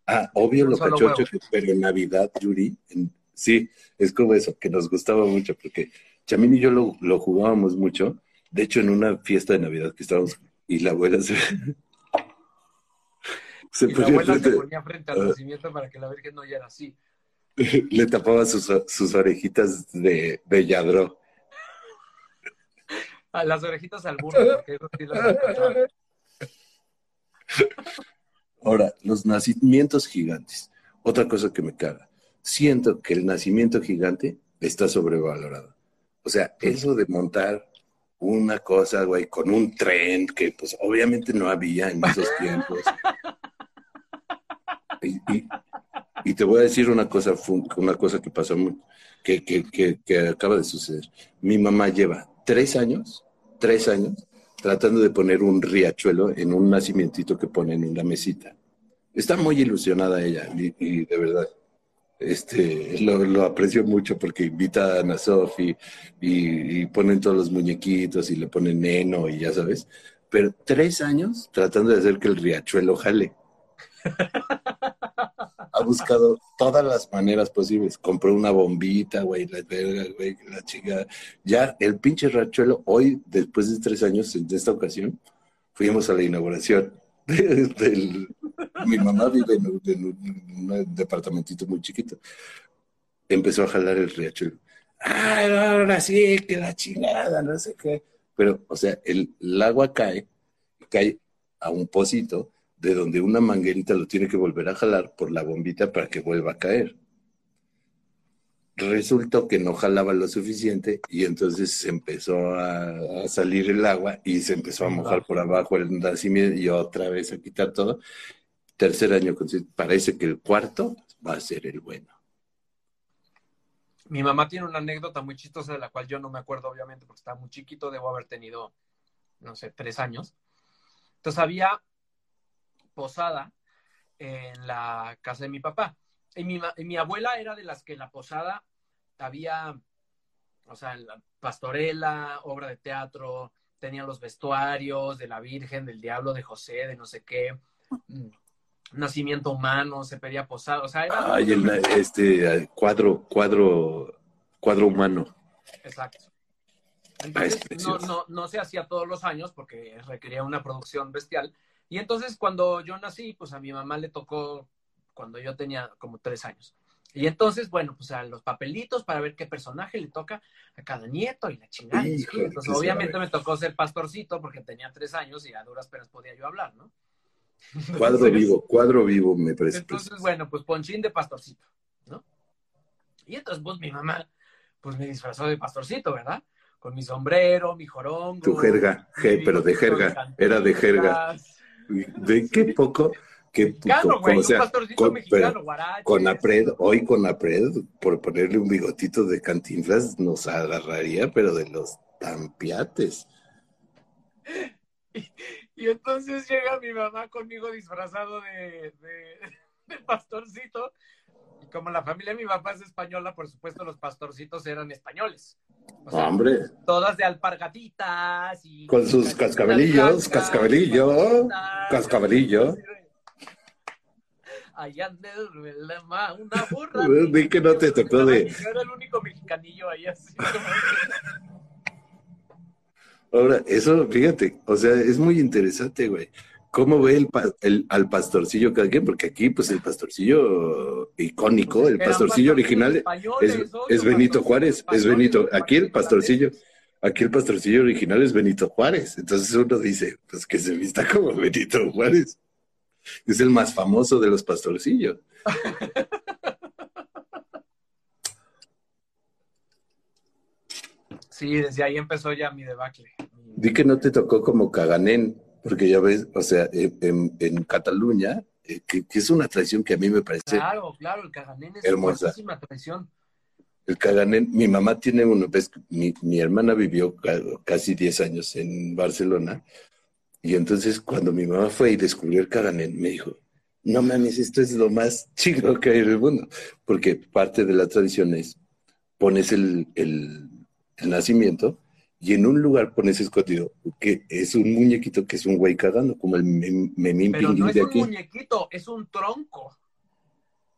Ah, obvio lo cachocho, pero en Navidad, Yuri, en- sí, es como eso, que nos gustaba mucho, porque Chamín y yo lo, lo jugábamos mucho. De hecho, en una fiesta de Navidad que estábamos, y la abuela se, se Y la abuela se ponía frente al Ah. nacimiento para que la Virgen no oyera así. le tapaba sus, sus orejitas de, de yadró. A las orejitas al burro, porque eso sí las. Ahora, los nacimientos gigantes. Otra cosa que me caga. Siento que el nacimiento gigante está sobrevalorado. O sea, eso de montar una cosa, güey, con un tren que pues obviamente no había en esos tiempos. Y, y- y te voy a decir una cosa, una cosa que pasó, que, que, que, que acaba de suceder. Mi mamá lleva tres años, tres años, tratando de poner un riachuelo en un nacimientito que pone en una mesita. Está muy ilusionada ella y, y de verdad, este, lo, aprecio mucho porque invita a Ana Sofi y, ponen todos los muñequitos y le ponen neno y ya sabes. Pero tres años tratando de hacer que el riachuelo jale. Ha buscado todas las maneras posibles. Compró una bombita, güey, la verga, güey, la chica. Ya el pinche riachuelo, hoy, después de tres años, en esta ocasión, fuimos a la inauguración de- del... Mi mamá vive en un, en un- en un departamentito muy chiquito. Empezó a jalar el riachuelo. ¡Ay, ahora sí, que la chingada, no sé qué! Pero, o sea, el, el agua cae, cae a un pocito de donde una manguerita lo tiene que volver a jalar por la bombita para que vuelva a caer. Resultó que no jalaba lo suficiente y entonces empezó a, a salir el agua y se empezó a mojar por abajo el nacimiento y otra vez a quitar todo. Tercer año, parece que el cuarto va a ser el bueno. Mi mamá tiene una anécdota muy chistosa de la cual yo no me acuerdo, obviamente, porque estaba muy chiquito, debo haber tenido, no sé, tres años. Entonces había posada en la casa de mi papá. Y mi, y abuela era de las que en la posada había, o sea, la pastorela, obra de teatro, tenía los vestuarios de la Virgen, del Diablo, de José, de no sé qué, nacimiento humano, se pedía posada, o sea, era... Ay, el, este cuadro, cuadro, cuadro humano. Exacto. Ah, Entonces, es no, no, no se hacía todos los años porque requería una producción bestial. Y entonces cuando yo nací, pues a mi mamá le tocó cuando yo tenía como tres años. Y entonces, bueno, pues a los papelitos para ver qué personaje le toca a cada nieto y la chingada. Hijo, entonces, qué obviamente me tocó ser pastorcito porque tenía tres años y a duras penas podía yo hablar, ¿no? Cuadro vivo, cuadro vivo me parece. entonces, bueno, pues ponchín de pastorcito, ¿no? Y entonces, pues mi mamá, pues me disfrazó de pastorcito, ¿verdad? Con mi sombrero, mi jorongo. Tu jerga, je- pero de jerga, era de jerga. ¿De qué poco? Que, Mexicano, güey, o sea, pastorcito con, mexicano, con Apred, hoy con Apred, por ponerle un bigotito de cantinflas, nos agarraría, pero de los tampiates. Y entonces llega mi mamá conmigo disfrazado de, de, de pastorcito. Y como la familia de mi papá es española, por supuesto los pastorcitos eran españoles. O sea, Hombre, todas de alpargatitas y Con sus cascabelillos, cascabelillo, cascabelillo. Allá ande la ma- una burra. Di que no te tocó de- Yo era el único mexicanillo ahí así. ahora, eso, fíjate, o sea, es muy interesante, güey. ¿Cómo ve el, el- al pastorcillo cada quien? Porque aquí, pues, el pastorcillo icónico, el Eran pastorcillo original españoles, es, obvio, es Benito Juárez, es Benito. Aquí el pastorcillo, aquí el pastorcillo original es Benito Juárez. Entonces uno dice, pues que se vista como Benito Juárez. Es el más famoso de los pastorcillos. Sí, desde ahí empezó ya mi debacle. Di que no te tocó como Caganén, porque ya ves, o sea, en, Cataluña, eh, que, que es una tradición que a mí me parece Claro, claro, el caganén es Hermosa. hermosísima tradición. El Caganén, mi mamá tiene uno, ves, mi, mi hermana vivió ca- casi 10 años en Barcelona, y entonces cuando mi mamá fue y descubrió el Caganén, me dijo, no mames, esto es lo más chido que hay en el mundo, porque parte de la tradición es, pones el, el- el nacimiento y en un lugar pones escondido que es un muñequito que es un güey cagando, como el memín Pero no es un muñequito, es un tronco.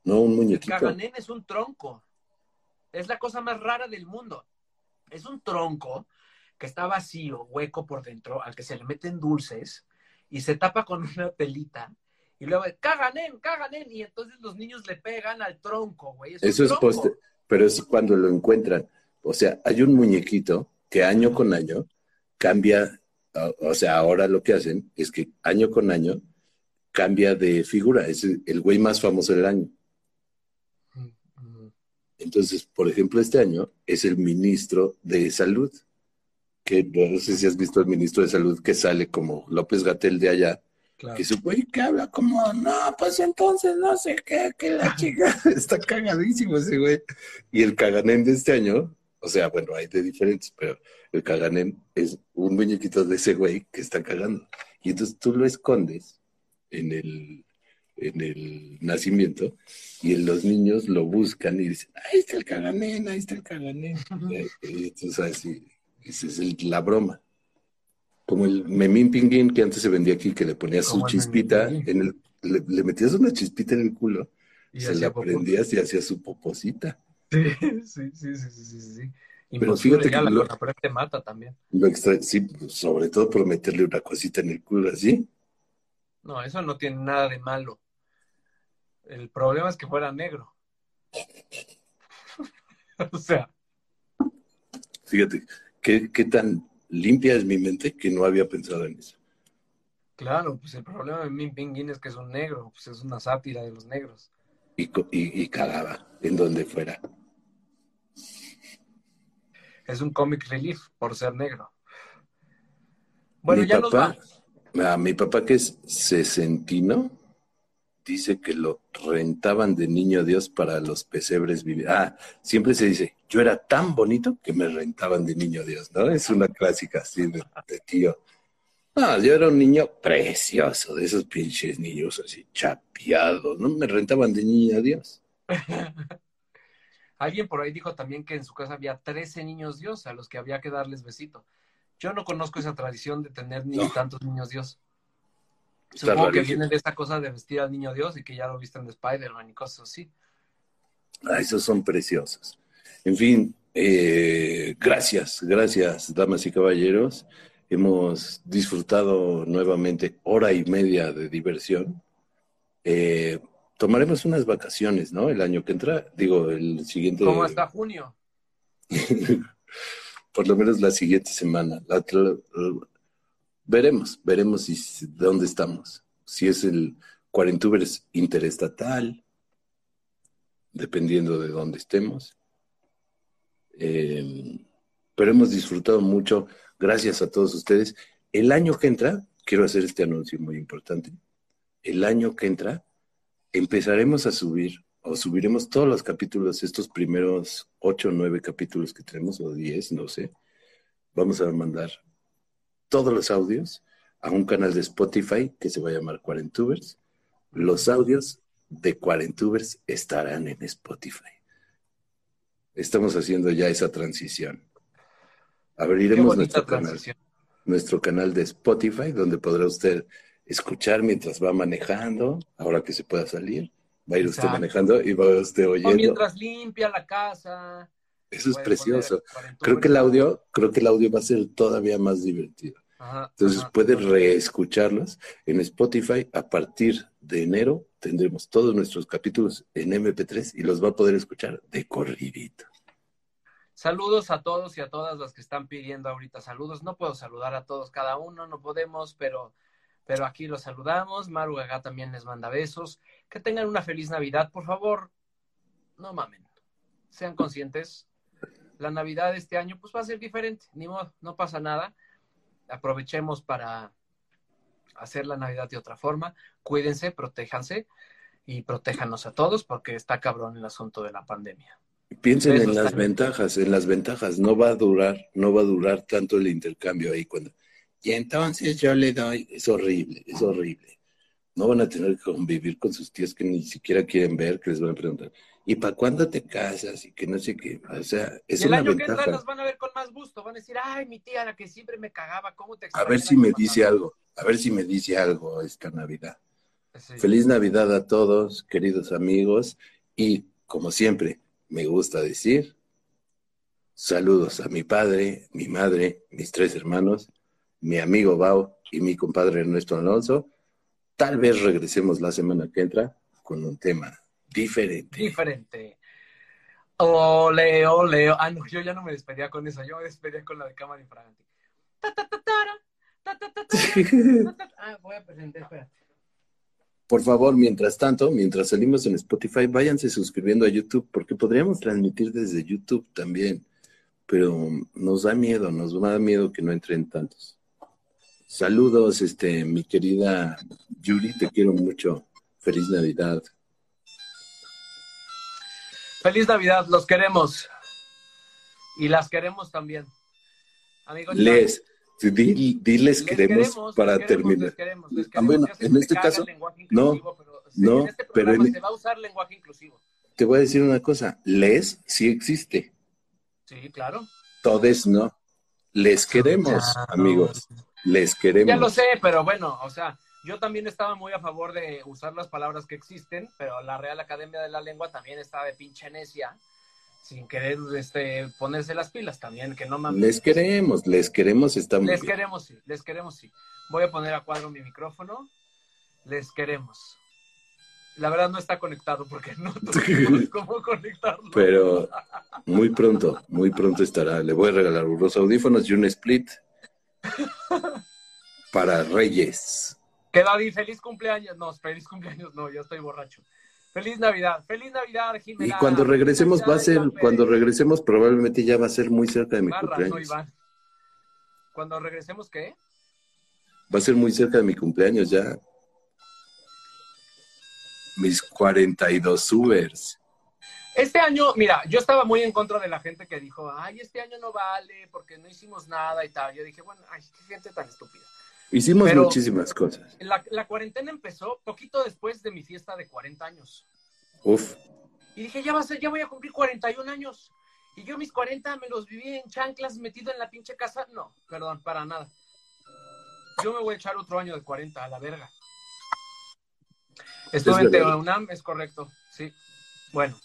No, un muñequito. El caganén es un tronco. Es la cosa más rara del mundo. Es un tronco que está vacío, hueco por dentro, al que se le meten dulces y se tapa con una pelita. Y luego, caganen, caganen. Y entonces los niños le pegan al tronco, güey. Eso es poste, pero es cuando lo encuentran. O sea, hay un muñequito que año con año cambia, o sea, ahora lo que hacen es que año con año cambia de figura. Es el güey más famoso del año. Entonces, por ejemplo, este año es el ministro de Salud, que no sé si has visto el ministro de Salud que sale como López Gatel de allá, que su güey que habla como, no, pues entonces no sé qué, que la chica está cagadísimo ese güey. Y el caganén de este año, o sea, bueno, hay de diferentes, pero el caganén es un muñequito de ese güey que está cagando. Y entonces tú lo escondes en el, en el nacimiento y los niños lo buscan y dicen, ahí está el caganén, ahí está el caganén. y entonces así, esa es la broma. Como el memín pinguín que antes se vendía aquí, que le ponías su chispita, en el, le, metías una chispita en el culo, y se la prendías y hacía su poposita. Sí, sí, sí, sí, sí, sí. Pero fíjate que lo, te mata también. sí, sobre todo por meterle una cosita en el culo así. No, eso no tiene nada de malo. El problema es que fuera negro. o sea. Fíjate, ¿qué, ¿qué, tan limpia es mi mente que no había pensado en eso. Claro, pues el problema de Min Pinguín es que es un negro, pues es una sátira de los negros. Y, y, y cagaba en donde fuera. Es un comic relief por ser negro. Bueno, ya papá, nos A mi papá que es sesentino, dice que lo rentaban de niño Dios para los pesebres vivir. Ah, siempre se dice, yo era tan bonito que me rentaban de niño Dios, ¿no? Es una clásica así de, tío. No, yo era un niño precioso, de esos pinches niños así chapeados, ¿no? Me rentaban de niño Dios. Alguien por ahí dijo también que en su casa había 13 niños Dios a los que había que darles besito. Yo no conozco esa tradición de tener ni tantos niños Dios. Supongo que viene de esta cosa de vestir al niño Dios y que ya lo visten de Spider-Man y cosas así. Ah, esos son preciosos. En fin, eh, gracias, gracias, damas y caballeros. Hemos disfrutado nuevamente hora y media de diversión. Eh, tomaremos unas vacaciones, ¿no? El año que entra, digo, el siguiente. ¿Cómo hasta junio? Por lo menos la siguiente semana. La, Veremos, veremos si, dónde estamos. Si es el Cuarentubers interestatal, dependiendo de dónde estemos. Eh, pero hemos disfrutado mucho, gracias a todos ustedes. El año que entra, quiero hacer este anuncio muy importante, el año que entra empezaremos a subir o subiremos todos los capítulos, estos primeros ocho o nueve capítulos que tenemos, o diez, no sé. Vamos a mandar todos los audios a un canal de Spotify que se va a llamar Cuarentubers. Los audios de Cuarentubers estarán en Spotify. Estamos haciendo ya esa transición. Abriremos nuestro canal, nuestro canal de Spotify, donde podrá usted escuchar mientras va manejando, ahora que se pueda salir. Va a ir usted manejando y va usted oyendo. O mientras limpia la casa. Eso es precioso. Creo que el audio, creo que el audio va a ser todavía más divertido. Entonces puede reescucharlos en Spotify. A partir de enero tendremos todos nuestros capítulos en MP3 y los va a poder escuchar de corridito. Saludos a todos y a todas las que están pidiendo ahorita saludos. No puedo saludar a todos cada uno, no podemos, pero, pero aquí los saludamos. Maru Gaga también les manda besos. Que tengan una feliz Navidad, por favor. No mamen. Sean conscientes la Navidad de este año pues va a ser diferente, ni modo, no pasa nada. Aprovechemos para hacer la Navidad de otra forma. Cuídense, protéjanse y protéjanos a todos porque está cabrón el asunto de la pandemia. Piensen en las ventajas, en las ventajas. No va a durar, no va a durar tanto el intercambio ahí cuando. Y entonces yo le doy, es horrible, es horrible. No van a tener que convivir con sus tíos que ni siquiera quieren ver, que les van a preguntar, ¿y para cuándo te casas? Y que no sé qué. O sea, es el una año que entra las van a ver con más gusto. Van a decir, ay, mi tía, la que siempre me cagaba, ¿cómo te A ver si me pasado?" dice algo, a ver si me dice algo esta Navidad. Sí. Feliz Navidad a todos, queridos amigos, y como siempre, me gusta decir, saludos a mi padre, mi madre, mis tres hermanos, mi amigo Bao y mi compadre Ernesto Alonso. Tal vez regresemos la semana que entra con un tema diferente. Diferente. Ole, ole. Ah, no, yo ya no me despedía con eso. Yo me despedía con la de cámara infragante. Ah, voy a presentar. Por favor, mientras tanto, mientras salimos en Spotify, váyanse suscribiendo a YouTube, porque podríamos transmitir desde YouTube también, pero nos da miedo, nos da miedo que no entren tantos. Saludos, este, mi querida Yuri, te quiero mucho. Feliz Navidad. Feliz Navidad, los queremos. Y las queremos también. Amigos, Les, di- diles les queremos para les queremos, terminar. les queremos, les Ah, queremos. bueno, en este caso, no, pero, no, en este pero en- se va a usar lenguaje inclusivo. Te voy a decir una cosa, les sí existe, Sí, claro. todes no. Les queremos, amigos, les queremos. Ya lo sé, pero bueno, o sea, yo también estaba muy a favor de usar las palabras que existen, pero la Real Academia de la Lengua también estaba de pinche necia, sin querer este, ponerse las pilas también, que no mames. Les queremos, les queremos, está muy Les bien. queremos, sí, les queremos, sí. Voy a poner a cuadro mi micrófono. Les queremos. La verdad no está conectado porque no tuvimos cómo conectarlo. Pero muy pronto, muy pronto estará. Le voy a regalar unos audífonos y un split para Reyes. Que David, feliz cumpleaños. No, feliz cumpleaños, no, ya estoy borracho. Feliz Navidad, feliz Navidad, Y Jimena. cuando regresemos va a ser, Iván Pérez. cuando regresemos probablemente ya va a ser muy cerca de mi Barra, no, cumpleaños. Iván. Cuando regresemos, ¿qué? Va a ser muy cerca de mi cumpleaños ya. Mis 42 subers. Este año, mira, yo estaba muy en contra de la gente que dijo, ay, este año no vale porque no hicimos nada y tal. Yo dije, bueno, ay, qué gente tan estúpida. Hicimos Pero- muchísimas cosas. La, la cuarentena empezó poquito después de mi fiesta de 40 años. Uf, Y dije, ya va a ser, ya voy a cumplir 41 años. Y yo mis 40 me los viví en chanclas metido en la pinche casa. No, perdón, para nada. Yo me voy a echar otro año de 40 a la verga. Estuve en verdad. UNAM, es correcto, sí. Bueno.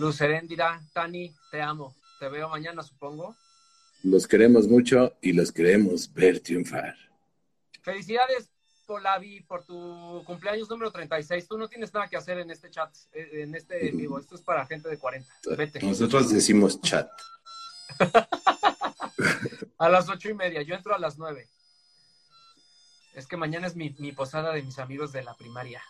Luz Heréndira, Tani, te amo. Te veo mañana, supongo. los queremos mucho y los queremos ver triunfar. Felicidades, Polavi, por tu cumpleaños número 36. Tú no tienes nada que hacer en este chat, eh, en este vivo. Esto es para gente de 40. Vete. Nosotros decimos chat. A las ocho y media, yo entro a las nueve. Es que mañana es mi, mi posada de mis amigos de la primaria.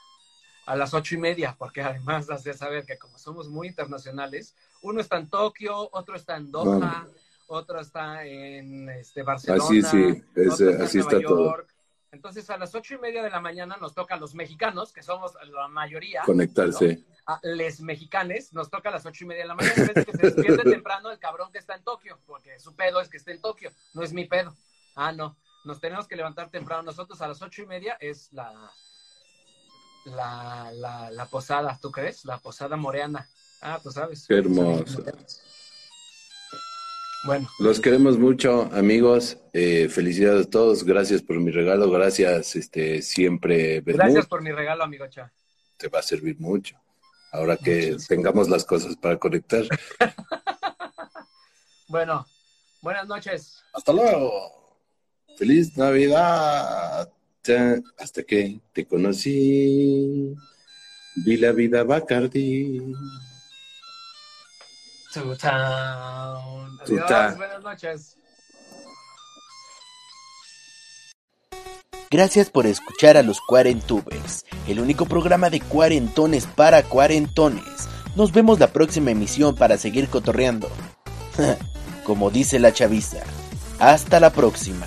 A las ocho y media, porque además has de saber que como somos muy internacionales, uno está en Tokio, otro está en Doha, otro está en este, Barcelona, Así, sí, otro está así en Nueva está todo. York. Entonces a las ocho y media de la mañana nos toca a los mexicanos, que somos la mayoría, Conectarse. a les mexicanes, nos toca a las ocho y media de la mañana, en vez que se despierte temprano el cabrón que está en Tokio, porque su pedo es que esté en Tokio, no es mi pedo. Ah, no, nos tenemos que levantar temprano. Nosotros a las ocho y media es la, la, la, la posada, ¿tú crees? La posada moreana. Ah, tú sabes. Qué hermoso. Bueno, Los queremos mucho, amigos. Eh, felicidades a todos. Gracias por mi regalo. Gracias, este, siempre. Bermud. gracias por mi regalo, amigo Cha. Te va a servir mucho. Ahora que tengamos las cosas para conectar. Bueno, buenas noches. Hasta luego. Feliz Navidad. Ta- Hasta que te conocí. Vi la vida Bacardi. Town. Adiós, town. buenas noches. Gracias por escuchar a los Cuarentubers, el único programa de cuarentones para cuarentones. Nos vemos la próxima emisión para seguir cotorreando. Como dice la chaviza. Hasta la próxima.